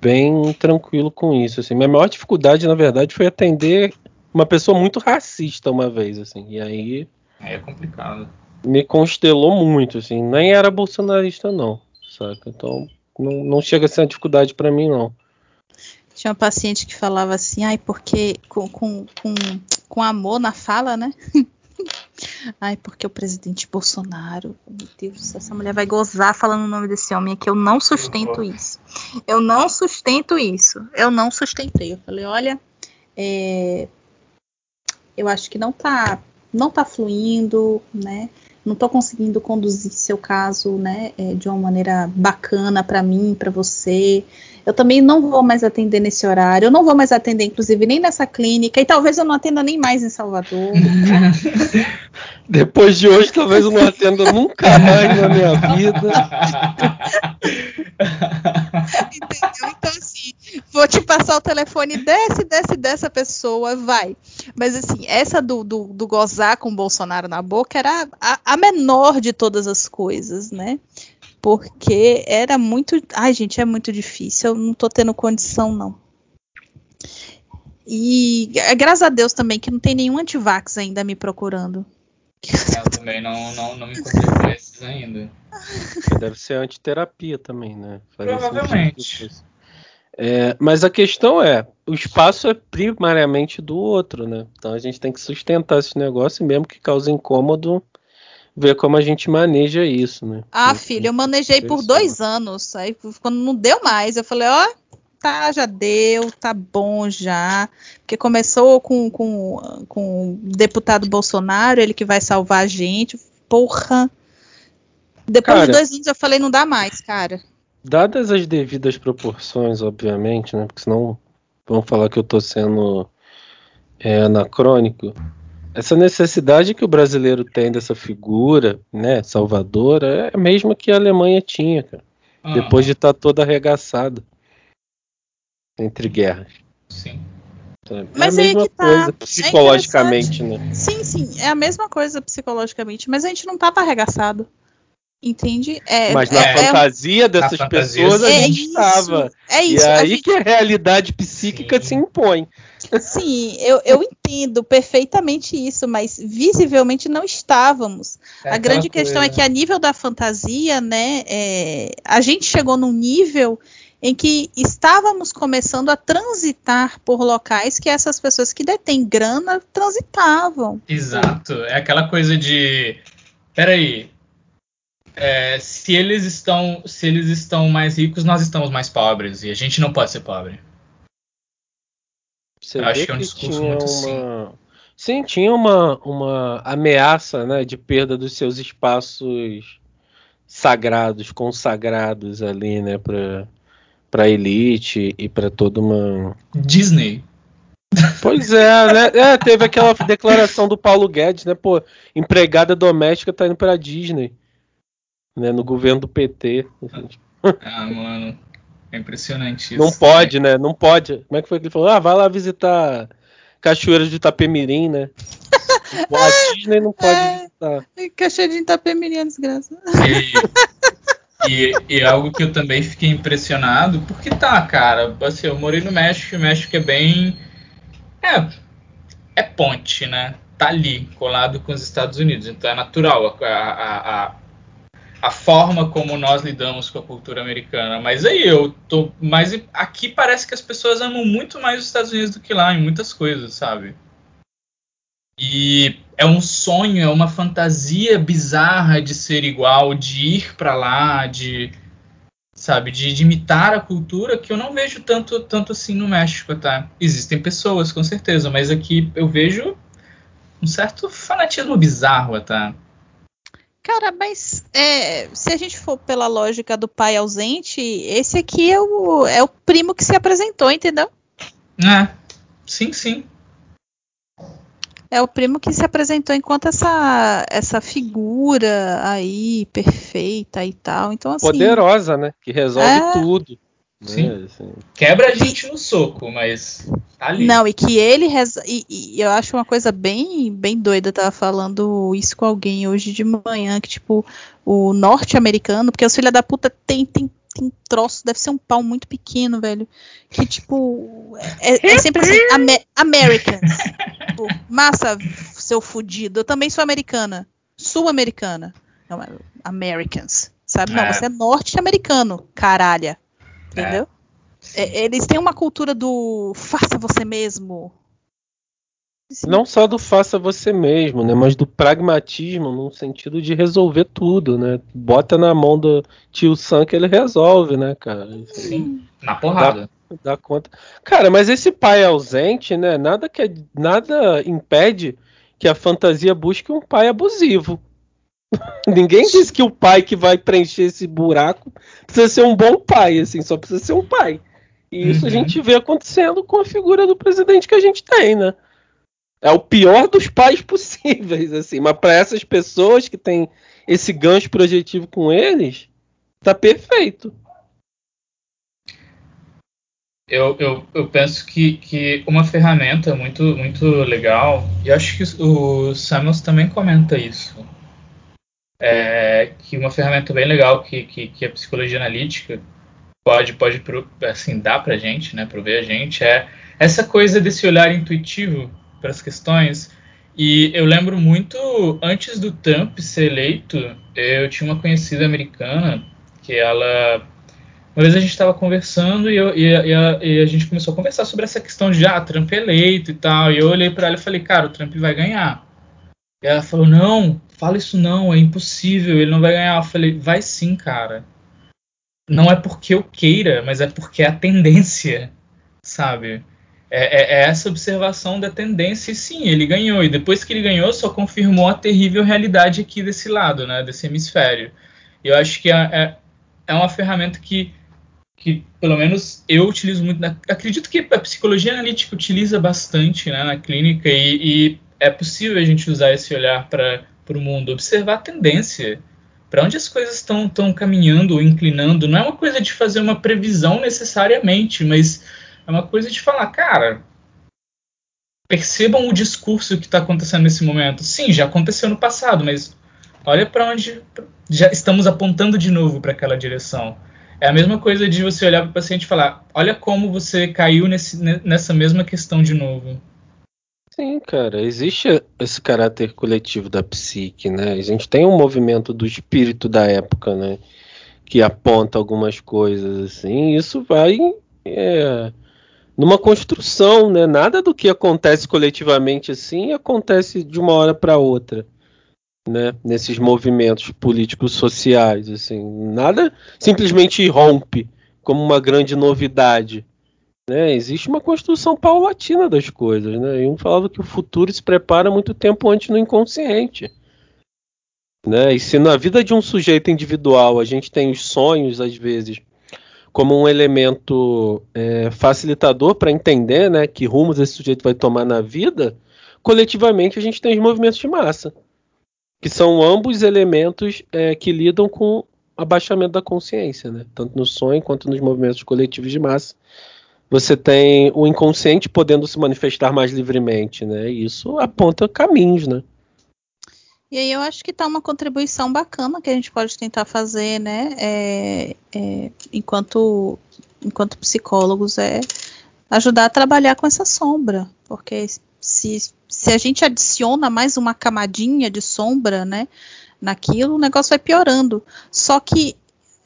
bem tranquilo com isso. Assim. Minha maior dificuldade, na verdade, foi atender uma pessoa muito racista uma vez, assim. E aí. É complicado. Me constelou muito, assim. Nem era bolsonarista, não, saca? Então, não, não chega a ser uma dificuldade para mim, não. Tinha uma paciente que falava assim, ai, porque com, com, com, com amor na fala, né? Ai, porque o presidente Bolsonaro, meu Deus, essa mulher vai gozar falando o nome desse homem aqui. Eu não sustento isso. Eu não sustento isso. Eu não sustentei. Eu falei, olha, é, eu acho que não tá, não tá fluindo, né? Não tô conseguindo conduzir seu caso, né, é, de uma maneira bacana para mim, para você. Eu também não vou mais atender nesse horário, eu não vou mais atender, inclusive, nem nessa clínica, e talvez eu não atenda nem mais em Salvador. Depois de hoje, talvez eu não atenda nunca mais na minha vida. Entendeu? Então, assim, vou te passar o telefone desse, desse, dessa pessoa, vai. Mas, assim, essa do, do, do gozar com o Bolsonaro na boca era a, a menor de todas as coisas, né? porque era muito. Ai, gente, é muito difícil. Eu não tô tendo condição, não. E graças a Deus também que não tem nenhum antivax ainda me procurando. Eu também não, não, não me encontrei com esses ainda. Deve ser antiterapia também, né? Provavelmente. É, mas a questão é, o espaço é primariamente do outro, né? Então a gente tem que sustentar esse negócio, mesmo que cause incômodo, ver como a gente maneja isso, né? Ah, filho, eu manejei por dois anos. Aí quando não deu mais, eu falei, ó, tá, já deu, tá bom já. Porque começou com, com, com o deputado Bolsonaro, ele que vai salvar a gente. Porra. Depois cara, de dois anos eu falei, não dá mais, cara. Dadas as devidas proporções, obviamente, né? Porque senão vão falar que eu tô sendo é, anacrônico essa necessidade que o brasileiro tem dessa figura, né, salvadora, é a mesma que a Alemanha tinha, cara. Ah. Depois de estar tá toda arregaçada entre guerras. Sim. É mas a mesma tá. coisa psicologicamente, é né? Sim, sim, é a mesma coisa psicologicamente, mas a gente não tava arregaçado. Entende? É, Mas na é, fantasia é, dessas na pessoas fantasia, a gente estava. É isso. E aí gente... que a realidade psíquica Sim. se impõe. Sim, eu, eu entendo perfeitamente isso, mas visivelmente não estávamos. É a grande questão é que a nível da fantasia, né, é, a gente chegou num nível em que estávamos começando a transitar por locais que essas pessoas que detêm grana transitavam. Exato. É aquela coisa de. Peraí, é, se eles estão se eles estão mais ricos, nós estamos mais pobres e a gente não pode ser pobre. Você Eu acho que é um discurso muito uma... assim. Sim, tinha uma, uma ameaça né, de perda dos seus espaços sagrados, consagrados ali, né, para para elite e para toda uma Disney. Pois é, né? É, teve aquela declaração do Paulo Guedes, né? Pô, empregada doméstica tá indo pra Disney né, no governo do PT. Ah, mano, é impressionante isso. Não pode, né? Não pode. Como é que foi que ele falou? Ah, vai lá visitar Cachoeiras de Itapemirim, né? a Disney não pode é, visitar. Cachoeira de Itapemirim é desgraça. E, e, e, algo que eu também fiquei impressionado, porque tá, cara, assim, eu morei no México, e o México é bem. É, é ponte, né? Tá ali, colado com os Estados Unidos, então é natural a, a, a a forma como nós lidamos com a cultura americana. Mas aí eu tô. Mas aqui parece que as pessoas amam muito mais os Estados Unidos do que lá, em muitas coisas, sabe? E é um sonho, é uma fantasia bizarra de ser igual, de ir para lá, de sabe, de, de, imitar a cultura que eu não vejo tanto tanto assim no México, tá? Existem pessoas, com certeza, mas aqui eu vejo um certo fanatismo bizarro, tá? Cara, mas é, se a gente for pela lógica do pai ausente, esse aqui é o, é o primo que se apresentou, entendeu? É, sim, sim. É o primo que se apresentou enquanto essa, essa figura aí perfeita e tal. Então, assim, Poderosa, né? Que resolve é... tudo. Sim. Né, assim. Quebra a gente no soco, mas tá ali. Não, e que ele reza... e, e, eu acho uma coisa bem bem doida, eu tava falando isso com alguém hoje de manhã, que tipo, o norte-americano, porque os filha da puta tem, tem tem troço, deve ser um pau muito pequeno, velho. Que, tipo, é, é sempre assim, Amer Americans. tipo, massa, seu fudido. Eu também sou americana. Sul-americana. Não, é Americans. Sabe? Não, é. você é norte-americano, caralha. Entendeu? É. é. Eles têm uma cultura do faça você mesmo. Não só do faça você mesmo, né? Mas do pragmatismo no sentido de resolver tudo, né? Bota na mão do tio Sam que ele resolve, né, cara? Sim, na porrada. Dá, dá, conta. Cara, mas esse pai ausente, né? Nada que nada impede que a fantasia busque um pai abusivo. Ninguém diz que o pai que vai preencher esse buraco precisa ser um bom pai, assim, só precisa ser um pai. E isso uhum. a gente vê acontecendo com a figura do presidente que a gente tem, né? É o pior dos pais possíveis, assim. Mas para essas pessoas que têm esse gancho projetivo com eles, tá perfeito. Eu, eu, eu penso que, que uma ferramenta muito, muito legal, e acho que o Samuels também comenta isso, é que uma ferramenta bem legal que, que, que a psicologia analítica pode, pode assim, dar pra gente, né, prover a gente, é essa coisa desse olhar intuitivo para as questões. E eu lembro muito, antes do Trump ser eleito, eu tinha uma conhecida americana que ela. Uma vez a gente estava conversando e, eu, e, a, e, a, e, a, gente começou a conversar sobre essa questão de ah, Trump é eleito e tal. E eu olhei para ela e falei, cara, o Trump vai ganhar. Ela falou, não, fala isso não, é impossível, ele não vai ganhar. Eu falei, vai sim, cara. Não é porque eu queira, mas é porque é a tendência, sabe? É, é, é, essa observação da tendência, e sim, ele ganhou. E depois que ele ganhou, só confirmou a terrível realidade aqui desse lado, né, desse hemisfério. E eu acho que é, é, é uma ferramenta que, que, pelo menos, eu utilizo muito. Na, acredito que a psicologia analítica utiliza bastante né, na clínica, e, e é possível a gente usar esse olhar para o mundo, observar a tendência. Para onde as coisas estão caminhando ou inclinando, não é uma coisa de fazer uma previsão necessariamente, mas é uma coisa de falar, cara, percebam o discurso que está acontecendo nesse momento. Sim, já aconteceu no passado, mas olha para onde já estamos apontando de novo para aquela direção. É a mesma coisa de você olhar para o paciente e falar: olha como você caiu nesse, nessa mesma questão de novo. Sim, cara, existe esse caráter coletivo da psique, né? A gente tem um movimento do espírito da época, né? Que aponta algumas coisas assim. Isso vai é, numa construção, né? Nada do que acontece coletivamente assim acontece de uma hora para outra, né? Nesses movimentos políticos sociais, assim, nada simplesmente rompe como uma grande novidade, né? Existe uma construção paulatina das coisas, né? E um falava que o futuro se prepara muito tempo antes no inconsciente. Né? E se na vida de um sujeito individual a gente tem os sonhos, às vezes, como um elemento é, facilitador para entender né, que rumos esse sujeito vai tomar na vida, coletivamente a gente tem os movimentos de massa, que são ambos elementos é, que lidam com abaixamento da consciência, né? tanto no sonho quanto nos movimentos coletivos de massa. Você tem o inconsciente podendo se manifestar mais livremente, né? E isso aponta caminhos, né? E aí eu acho que está uma contribuição bacana que a gente pode tentar fazer, né, é, é, enquanto, enquanto psicólogos, é ajudar a trabalhar com essa sombra, porque se, se a gente adiciona mais uma camadinha de sombra, né, naquilo, o negócio vai piorando. Só que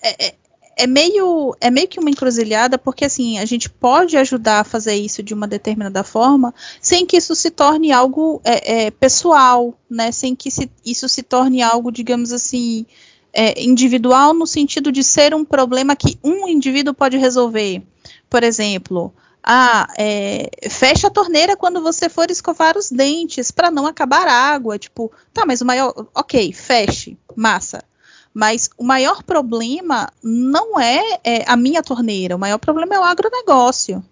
é, é meio, é meio que uma encruzilhada, porque assim, a gente pode ajudar a fazer isso de uma determinada forma, sem que isso se torne algo é, é, pessoal, né? Sem que se, isso se torne algo, digamos assim, é, individual no sentido de ser um problema que um indivíduo pode resolver. Por exemplo, ah, é, fecha a torneira quando você for escovar os dentes para não acabar a água. Tipo, tá, mas o maior. Ok, feche, massa. Mas o maior problema não é, é a minha torneira, o maior problema é o agronegócio.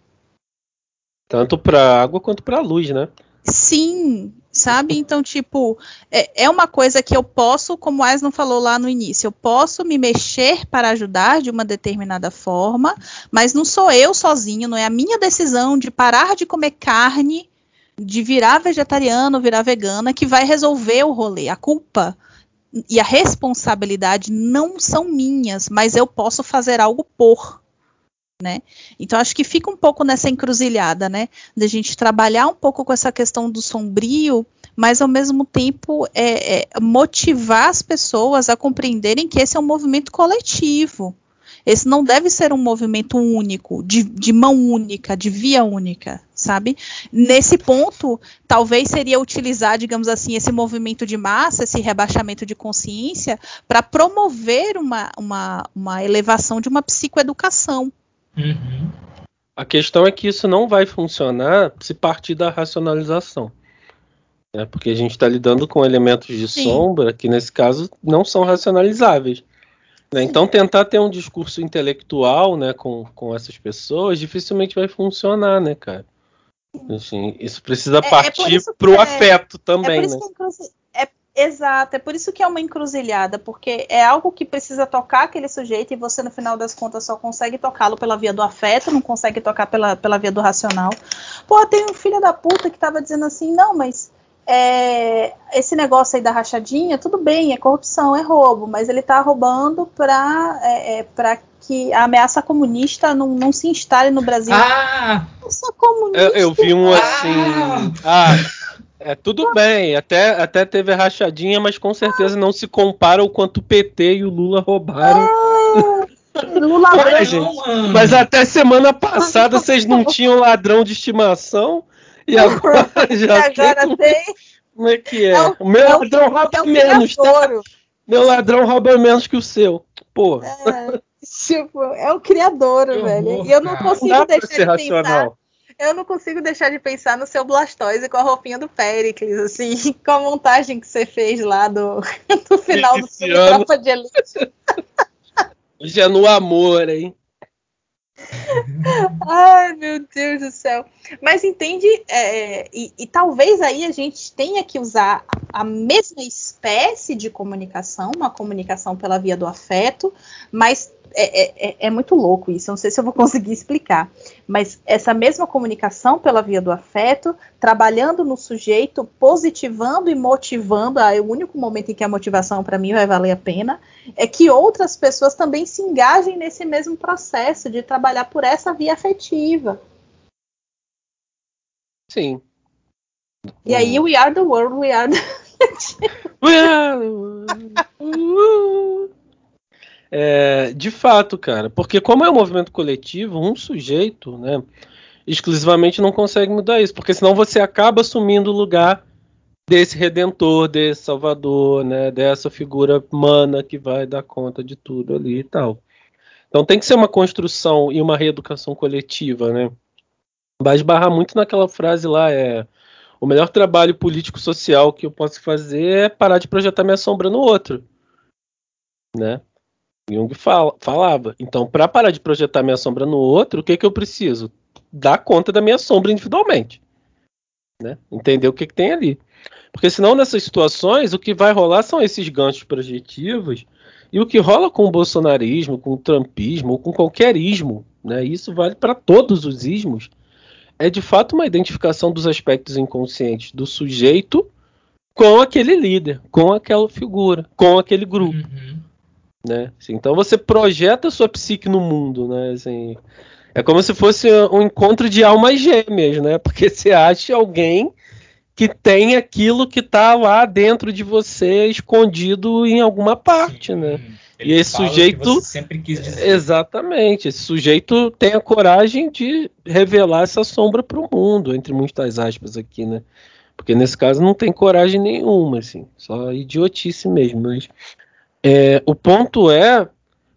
Tanto para água quanto para luz, né? Sim, sabe? Então, tipo, é, é, uma coisa que eu posso, como o Aslan falou lá no início, eu posso me mexer para ajudar de uma determinada forma, mas não sou eu sozinho, não é a minha decisão de parar de comer carne, de virar vegetariano, virar vegana, que vai resolver o rolê. A culpa e a responsabilidade não são minhas, mas eu posso fazer algo por. Né? Então acho que fica um pouco nessa encruzilhada, né? Da gente trabalhar um pouco com essa questão do sombrio, mas ao mesmo tempo é, é, motivar as pessoas a compreenderem que esse é um movimento coletivo. Esse não deve ser um movimento único, de, de mão única, de via única, sabe? Nesse ponto, talvez seria utilizar, digamos assim, esse movimento de massa, esse rebaixamento de consciência, para promover uma, uma, uma elevação de uma psicoeducação. Uhum. A questão é que isso não vai funcionar se partir da racionalização. Né? Porque a gente está lidando com elementos de Sim. sombra que, nesse caso, não são racionalizáveis. Né? Então, tentar ter um discurso intelectual né, com, com essas pessoas dificilmente vai funcionar, né, cara? Assim, isso precisa partir é, é para o é, afeto também, é né? É, exato, é por isso que é uma encruzilhada, porque é algo que precisa tocar aquele sujeito e você, no final das contas, só consegue tocá-lo pela via do afeto, não consegue tocar pela, pela via do racional. Pô, tem um filho da puta que tava dizendo assim, não, mas é, esse negócio aí da rachadinha, tudo bem, é corrupção, é roubo, mas ele está roubando para é, é, que a ameaça comunista não, não, se instale no Brasil. Ah! Eu, eu, vi um assim. Ah! É, tudo bem, até, até teve rachadinha, mas com certeza não se compara o quanto o PT e o Lula roubaram. Ah, Lula Ué, gente, mas até semana passada vocês não tinham ladrão de estimação. E agora já agora tem... tem... Como é que é? é o, o meu é ladrão o, rouba é menos, tá? Meu ladrão rouba menos que o seu. Pô. É, tipo, é o criador, velho. Horror, e eu não consigo não deixar de racional. pensar. Eu não consigo deixar de pensar no seu Blastoise com a roupinha do Pericles, assim, com a montagem que você fez lá do, do final do filme Tropa de Elite. Hoje é no amor, hein? Ai, meu Deus do céu. Mas entende, é, e, e, talvez aí a gente tenha que usar a mesma espécie de comunicação, uma comunicação pela via do afeto, mas é, é, é, é, muito louco isso, não sei se eu vou conseguir explicar. Mas essa mesma comunicação pela via do afeto, trabalhando no sujeito, positivando e motivando, ah, é o único momento em que a motivação para mim vai valer a pena, é que outras pessoas também se engajem nesse mesmo processo de trabalhar por essa via afetiva. Sim. E aí, we are the world, we are the... we are the world. É, de fato, cara, porque como é um movimento coletivo, um sujeito, né, exclusivamente não consegue mudar isso, porque senão você acaba assumindo o lugar desse redentor, desse salvador, né, dessa figura humana que vai dar conta de tudo ali e tal. Então tem que ser uma construção e uma reeducação coletiva, né? Vai esbarrar muito naquela frase lá, é o melhor trabalho político-social que eu posso fazer é parar de projetar minha sombra no outro, né? Jung fala, falava. Então, para parar de projetar minha sombra no outro, o que, que eu preciso? Dar conta da minha sombra individualmente. Né? Entender o que, que tem ali. Porque senão, nessas situações, o que vai rolar são esses ganchos projetivos. E o que rola com o bolsonarismo, com o trumpismo, com qualquer ismo, né? isso vale para todos os ismos, é de fato uma identificação dos aspectos inconscientes do sujeito com aquele líder, com aquela figura, com aquele grupo. Uhum né? Assim, então você projeta sua psique no mundo, né? Assim, é como se fosse um encontro de almas gêmeas, né? Porque você acha alguém que tem aquilo que está lá dentro de você escondido em alguma parte, Sim. né? Ele e esse sujeito sempre quis dizer. exatamente, esse sujeito tem a coragem de revelar essa sombra para o mundo, entre muitas aspas aqui, né? Porque nesse caso não tem coragem nenhuma, assim, só idiotice mesmo. Mas é, o ponto é,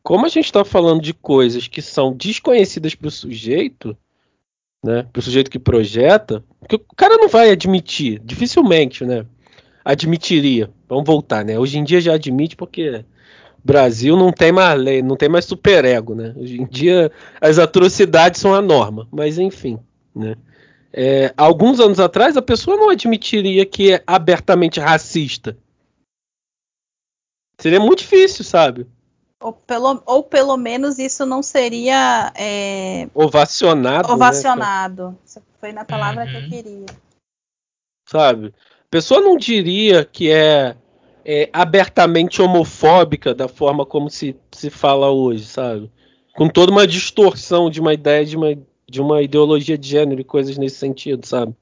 como a gente está falando de coisas que são desconhecidas para o sujeito, né, para o sujeito que projeta, que o cara não vai admitir, dificilmente, né, admitiria. Vamos voltar, né? Hoje em dia já admite porque Brasil não tem mais lei, não tem mais superego, né? Hoje em dia as atrocidades são a norma, mas enfim, né? É, alguns anos atrás a pessoa não admitiria que é abertamente racista, Seria muito difícil, sabe? Ou pelo, ou pelo menos isso não seria. É... Ovacionado. Né, Ovacionado. Né? Foi na palavra uhum. que eu uhum. queria. Sabe? A pessoa não diria que é é, abertamente homofóbica da forma como se, se fala hoje, sabe? Com toda uma distorção de uma ideia de uma, de uma ideologia de gênero e coisas nesse sentido, sabe?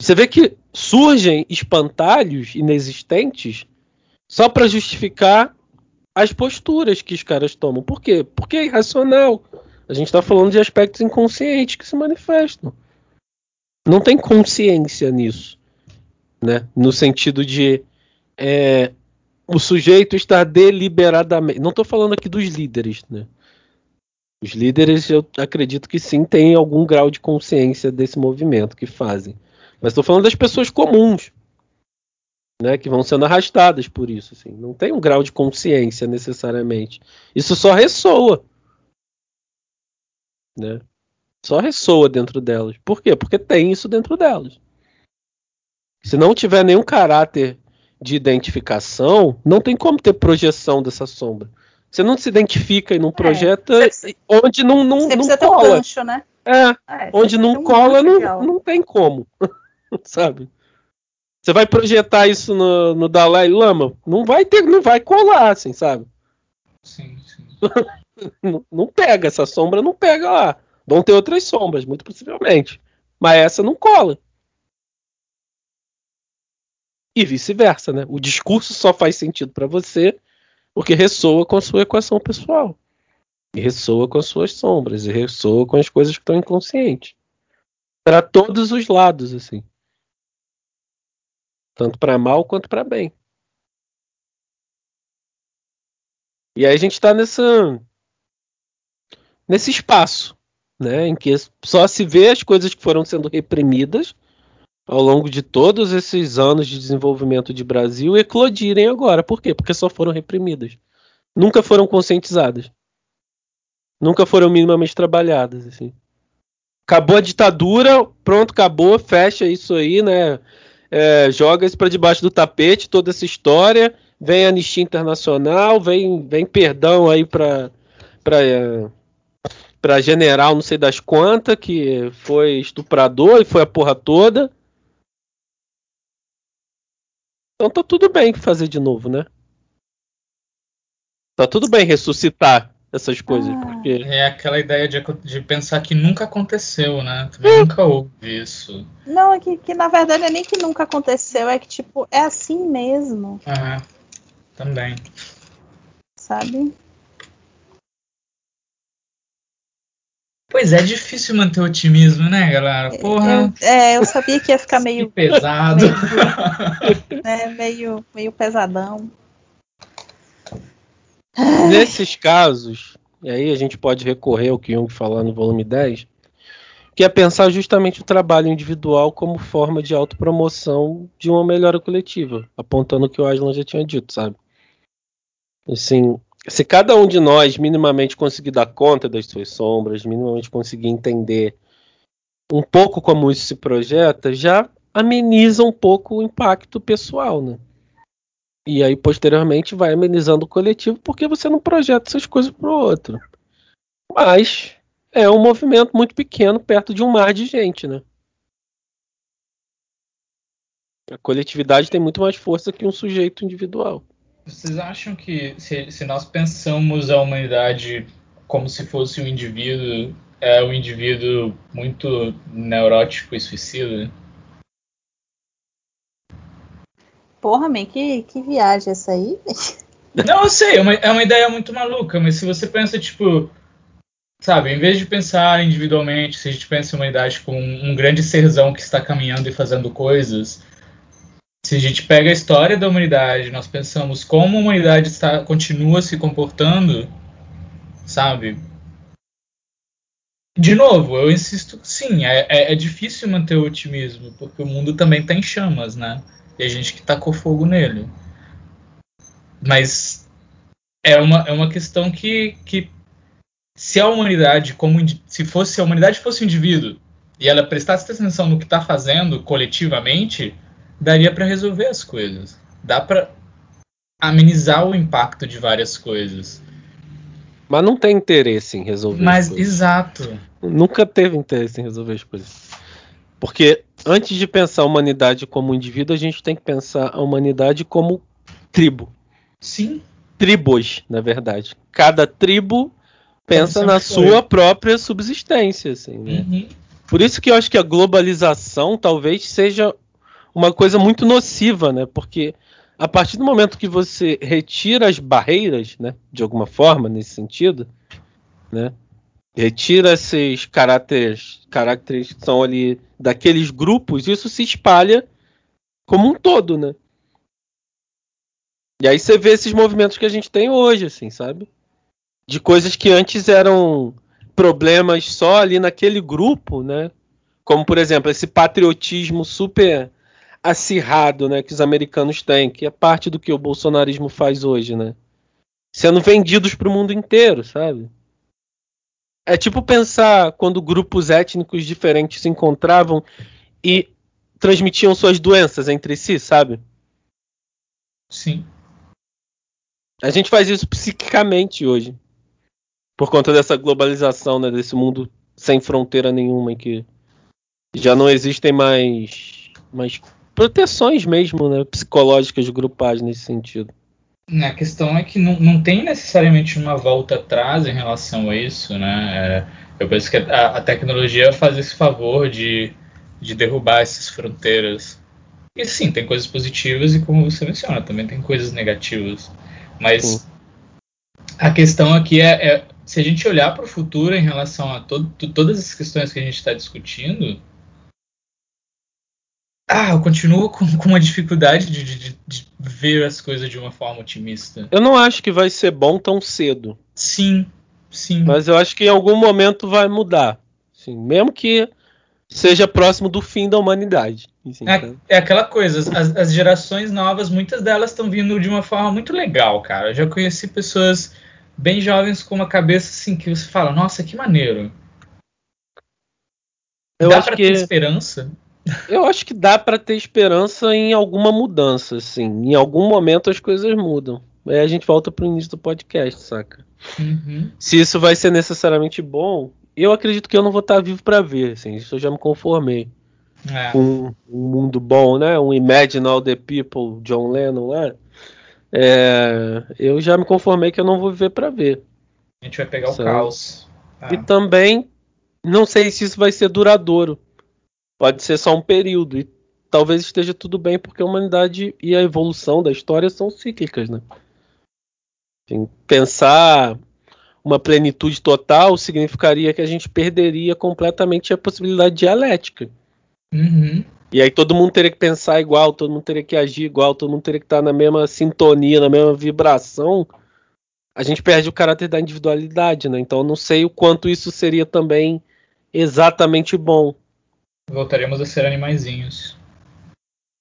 Você vê que surgem espantalhos inexistentes só para justificar as posturas que os caras tomam. Por quê? Porque é irracional. A gente está falando de aspectos inconscientes que se manifestam. Não tem consciência nisso, né? No sentido de é, o sujeito estar deliberadamente. Não estou falando aqui dos líderes, né? Os líderes, eu acredito que sim, têm algum grau de consciência desse movimento que fazem. Mas estou falando das pessoas comuns, né, que vão sendo arrastadas por isso. Assim. Não tem um grau de consciência necessariamente. Isso só ressoa. Né? Só ressoa dentro delas. Por quê? Porque tem isso dentro delas. Se não tiver nenhum caráter de identificação, não tem como ter projeção dessa sombra. Você não se identifica e não é, projeta é, onde não, não, você não cola. Um gancho, né? É, é onde não um cola, não, não tem como. Sabe? Você vai projetar isso no, no Dalai Lama? Não vai ter, não vai colar, assim, sabe? Sim, sim. não, não pega, essa sombra não pega lá. Vão ter outras sombras, muito possivelmente. Mas essa não cola. E vice-versa, né? O discurso só faz sentido para você porque ressoa com a sua equação pessoal. E ressoa com as suas sombras. E ressoa com as coisas que estão inconscientes. Para todos os lados, assim. Tanto para mal quanto para bem. E aí a gente está nessa nesse espaço, né, em que só se vê as coisas que foram sendo reprimidas ao longo de todos esses anos de desenvolvimento de Brasil eclodirem agora. Por quê? Porque só foram reprimidas. Nunca foram conscientizadas. Nunca foram minimamente trabalhadas. Assim. Acabou a ditadura, pronto, acabou, fecha isso aí, né? É, joga isso para debaixo do tapete, toda essa história. Vem a Anistia Internacional, vem, vem perdão aí para para general, não sei das quantas, que foi estuprador e foi a porra toda. Então tá tudo bem fazer de novo, né? Tá tudo bem ressuscitar essas coisas. Ah. Porque... É aquela ideia de, de pensar que nunca aconteceu, né? Também é. nunca houve isso. Não, é que, que na verdade é nem que nunca aconteceu, é que tipo, é assim mesmo. Ah, também. Sabe? Pois é, é difícil manter o otimismo, né, galera? Porra. Eu, é, eu sabia que ia ficar meio. pesado. Meio, né, meio, meio pesadão. Nesses casos, e aí a gente pode recorrer ao que Jung falou no volume 10, que é pensar justamente o trabalho individual como forma de autopromoção de uma melhora coletiva, apontando o que o Aslan já tinha dito, sabe? Assim, se cada um de nós minimamente conseguir dar conta das suas sombras, minimamente conseguir entender um pouco como isso se projeta, já ameniza um pouco o impacto pessoal, né? E aí, posteriormente, vai amenizando o coletivo porque você não projeta essas coisas para o outro. Mas é um movimento muito pequeno perto de um mar de gente, né? A coletividade tem muito mais força que um sujeito individual. Vocês acham que se, se nós pensamos a humanidade como se fosse um indivíduo, é um indivíduo muito neurótico e suicida? Porra, man, que, que viagem essa aí? Não, eu sei, é uma, é uma ideia muito maluca, mas se você pensa, tipo, sabe, em vez de pensar individualmente, se a gente pensa em humanidade como um, um grande serzão que está caminhando e fazendo coisas, se a gente pega a história da humanidade, nós pensamos como a humanidade está, continua se comportando, sabe? De novo, eu insisto, sim, é, é, é difícil manter o otimismo, porque o mundo também está em chamas, né? E a gente que tacou fogo nele. Mas é uma, é uma questão que, que se a humanidade, como se fosse a humanidade fosse um indivíduo e ela prestasse atenção no que está fazendo coletivamente, daria para resolver as coisas. Dá para amenizar o impacto de várias coisas. Mas não tem interesse em resolver Mas, exato. Nunca teve interesse em resolver as coisas. Porque antes de pensar a humanidade como indivíduo, a gente tem que pensar a humanidade como tribo. Sim. Tribos, na verdade. Cada tribo pensa na sua própria subsistência, assim, né? Uhum. Por isso que eu acho que a globalização talvez seja uma coisa muito nociva, né? Porque a partir do momento que você retira as barreiras, né, de alguma forma nesse sentido, né, retira esses caracteres, caracteres que são ali daqueles grupos, isso se espalha como um todo, né? E aí você vê esses movimentos que a gente tem hoje, assim, sabe? De coisas que antes eram problemas só ali naquele grupo, né? Como, por exemplo, esse patriotismo super acirrado, né, que os americanos têm, que é parte do que o bolsonarismo faz hoje, né? Sendo vendidos para o mundo inteiro, sabe? É tipo pensar quando grupos étnicos diferentes se encontravam e transmitiam suas doenças entre si, sabe? Sim. A gente faz isso psiquicamente hoje. Por conta dessa globalização, né, desse mundo sem fronteira nenhuma em que já não existem mais, mais proteções mesmo, né, psicológicas grupais nesse sentido. A questão é que não, não tem necessariamente uma volta atrás em relação a isso, né? É, eu penso que a, a, tecnologia faz esse favor de, de derrubar essas fronteiras. E sim, tem coisas positivas e como você menciona, também tem coisas negativas. Mas sim. a questão aqui é, é, se a gente olhar para o futuro em relação a todo, todas as questões que a gente está discutindo, ah, eu continuo com, com uma dificuldade de, de, de, ver as coisas de uma forma otimista. Eu não acho que vai ser bom tão cedo. Sim, sim. Mas eu acho que em algum momento vai mudar. Sim, mesmo que seja próximo do fim da humanidade. Assim, é, é, aquela coisa, as, as, gerações novas, muitas delas estão vindo de uma forma muito legal, cara. Eu já conheci pessoas bem jovens com uma cabeça assim que você fala, nossa, que maneiro. Eu Dá acho pra que... ter esperança? Eu acho que dá para ter esperança em alguma mudança, assim. Em algum momento as coisas mudam. Aí a gente volta pro início do podcast, saca? Uhum. Se isso vai ser necessariamente bom, eu acredito que eu não vou estar vivo para ver, assim. Isso eu já me conformei. É. Um, um, mundo bom, né? Um Imagine All the People, John Lennon lá. É, eu já me conformei que eu não vou viver para ver. A gente vai pegar sabe? o caos. Ah. E também não sei se isso vai ser duradouro. Pode ser só um período. E talvez esteja tudo bem, porque a humanidade e a evolução da história são cíclicas, né? Assim, pensar uma plenitude total significaria que a gente perderia completamente a possibilidade dialética. Uhum. E aí todo mundo teria que pensar igual, todo mundo teria que agir igual, todo mundo teria que estar na mesma sintonia, na mesma vibração. A gente perde o caráter da individualidade, né? Então eu não sei o quanto isso seria também exatamente bom. Voltaremos a ser animaizinhos.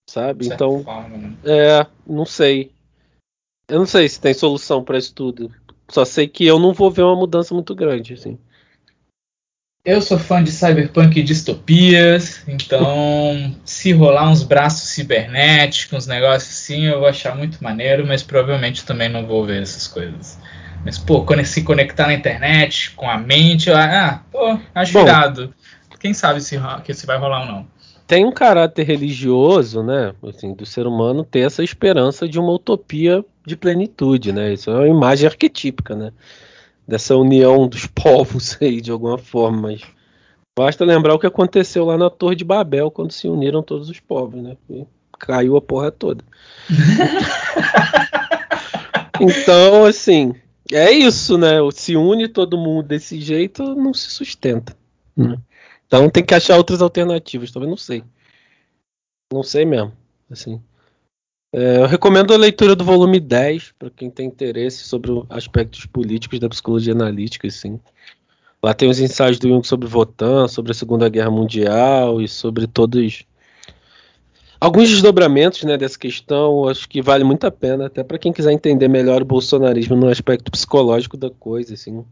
Sabe? Então. Forma, né? É, não sei. Eu não sei se tem solução para isso tudo. Só sei que eu não vou ver uma mudança muito grande, assim. Eu sou fã de cyberpunk e distopias, então se rolar uns braços cibernéticos, uns negócios assim, eu vou achar muito maneiro, mas provavelmente também não vou ver essas coisas. Mas, pô, quando se conectar na internet com a mente, eu, ah, pô, acho Bom, irado quem sabe se, que se vai rolar ou não. Tem um caráter religioso, né? Assim, do ser humano ter essa esperança de uma utopia de plenitude, né? Isso é uma imagem arquetípica, né? Dessa união dos povos aí, de alguma forma. Mas basta lembrar o que aconteceu lá na Torre de Babel, quando se uniram todos os povos, né? E caiu a porra toda. então, assim, é isso, né? Se une todo mundo desse jeito, não se sustenta. Né? Então tem que achar outras alternativas, talvez não sei. Não sei mesmo. Assim. É, eu recomendo a leitura do volume 10 para quem tem interesse sobre aspectos políticos da psicologia analítica, assim. Lá tem os ensaios do Jung sobre Votan, sobre a Segunda Guerra Mundial e sobre todos alguns desdobramentos né, dessa questão. Acho que vale muito a pena, até para quem quiser entender melhor o bolsonarismo no aspecto psicológico da coisa, assim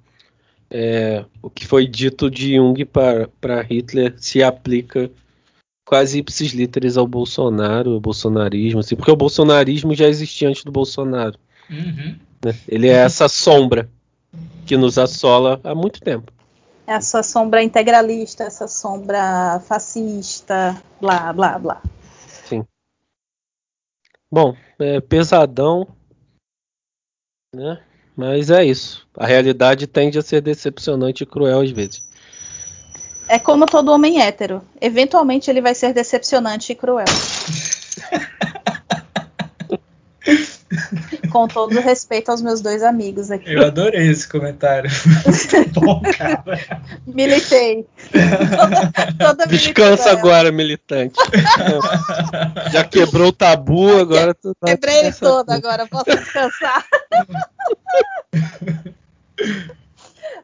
é, o que foi dito de Jung para Hitler se aplica quase ipsis literis ao Bolsonaro, ao bolsonarismo, assim, porque o bolsonarismo já existia antes do Bolsonaro. Uhum. Né? Ele é essa sombra que nos assola há muito tempo. essa sombra integralista, essa sombra fascista, blá, blá, blá. Sim. Bom, é pesadão, né? Mas é isso. A realidade tende a ser decepcionante e cruel às vezes. É como todo homem hétero. Eventualmente ele vai ser decepcionante e cruel. Com todo respeito aos meus dois amigos aqui. Eu adorei esse comentário. Bom, cara. Militei. Toda, toda Descansa agora, militante. Já quebrou o tabu, agora tu tá Quebrei descansando. toda agora, posso descansar.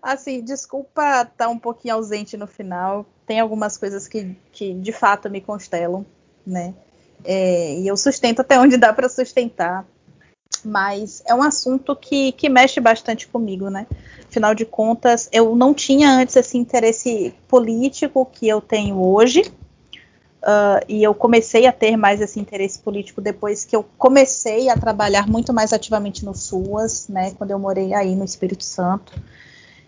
assim, desculpa estar um pouquinho ausente no final. Tem algumas coisas que, que de fato me constelam, né? É, e eu sustento até onde dá para sustentar. Mas é um assunto que, que mexe bastante comigo, né? Afinal de contas, eu não tinha antes esse interesse político que eu tenho hoje. Uh, e eu comecei a ter mais esse interesse político depois que eu comecei a trabalhar muito mais ativamente no SUAS, né, quando eu morei aí no Espírito Santo.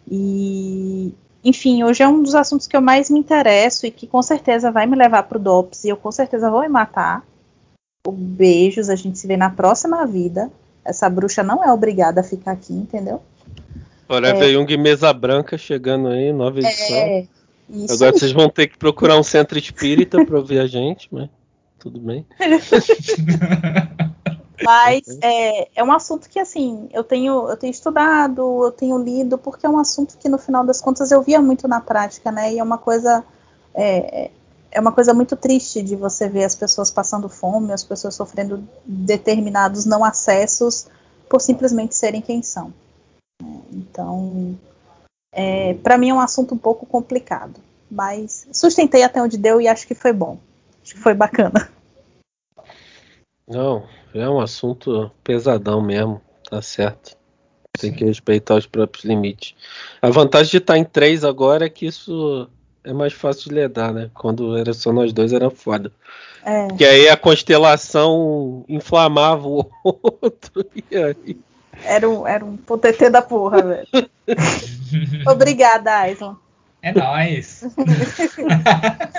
E, enfim, hoje é um dos assuntos que eu mais me interesso e que com certeza vai me levar para o DOPS e eu com certeza vou me matar. Beijos, a gente se vê na próxima vida. Essa bruxa não é obrigada a ficar aqui, entendeu? Forever Young Mesa Branca chegando aí, nova edição. É, isso Agora aí. vocês vão ter que procurar um centro espírita para ouvir a gente, mas tudo bem. Mas é, é um assunto que, assim, eu tenho, eu tenho estudado, eu tenho lido, porque é um assunto que, no final das contas, eu via muito na prática, né? E é uma coisa. É, é uma coisa muito triste de você ver as pessoas passando fome, as pessoas sofrendo determinados não acessos por simplesmente serem quem são. Então, é, para mim é um assunto um pouco complicado, mas sustentei até onde deu e acho que foi bom, acho que foi bacana. Não, é um assunto pesadão mesmo, tá certo. Tem que respeitar os próprios limites. A vantagem de estar em três agora é que isso é mais fácil de lidar, né? Quando era só nós dois era foda. É. Que aí a constelação inflamava o outro. E aí... Era um, era um PTT da porra, velho. Obrigada, Aison. É nóis.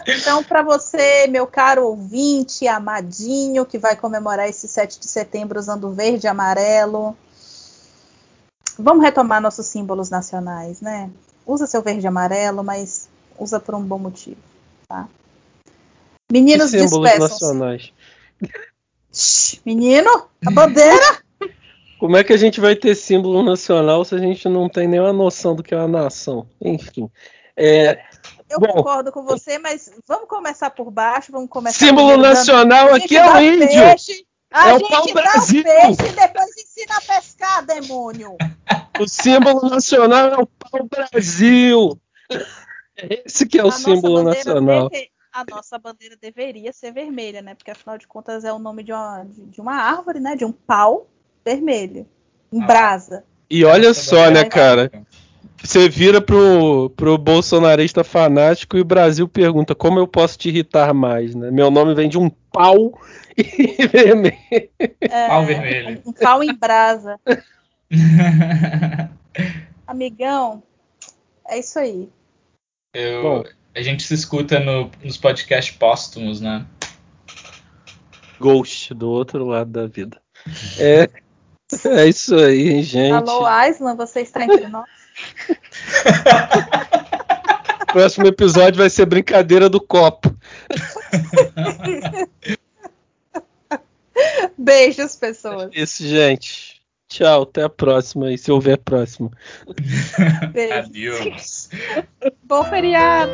Então, para você, meu caro ouvinte, amadinho, que vai comemorar esse 7 de setembro usando verde e amarelo, vamos retomar nossos símbolos nacionais, né? Usa seu verde e amarelo, mas usa por um bom motivo, tá? Meninos, nacionais. Menino, a bandeira! Como é que a gente vai ter símbolo nacional se a gente não tem nenhuma noção do que é uma nação? Enfim. É, Eu Bom. concordo com você, mas vamos começar por baixo, vamos começar símbolo nacional aqui é o índio. Peixe, a É o gente pau dá Brasil. o peixe e depois ensina a pescar, demônio. O símbolo nacional é o pau Brasil. Esse que é o A símbolo nacional. deve- a nossa bandeira deveria ser vermelha, né? Porque afinal de contas é o nome de uma, de, de uma árvore, né? De um pau vermelho. Em Ah. brasa. E olha só, né, bandeira- cara? Você vira pro, pro bolsonarista fanático e o Brasil pergunta como eu posso te irritar mais, né? Meu nome vem de um pau e vermelho. É, Pau vermelho. Um, um pau em brasa. Amigão, é isso aí. Eu- Bom. a gente se escuta no- nos podcasts póstumos, né? Ghost do outro lado da vida. É, é isso aí, gente. Alô, Aislan, você está entre nós? Próximo episódio vai ser brincadeira do copo. Beijos, pessoas. Isso, gente. Tchau, até a próxima. E se houver próxima. Beijo. Adeus. Bom feriado.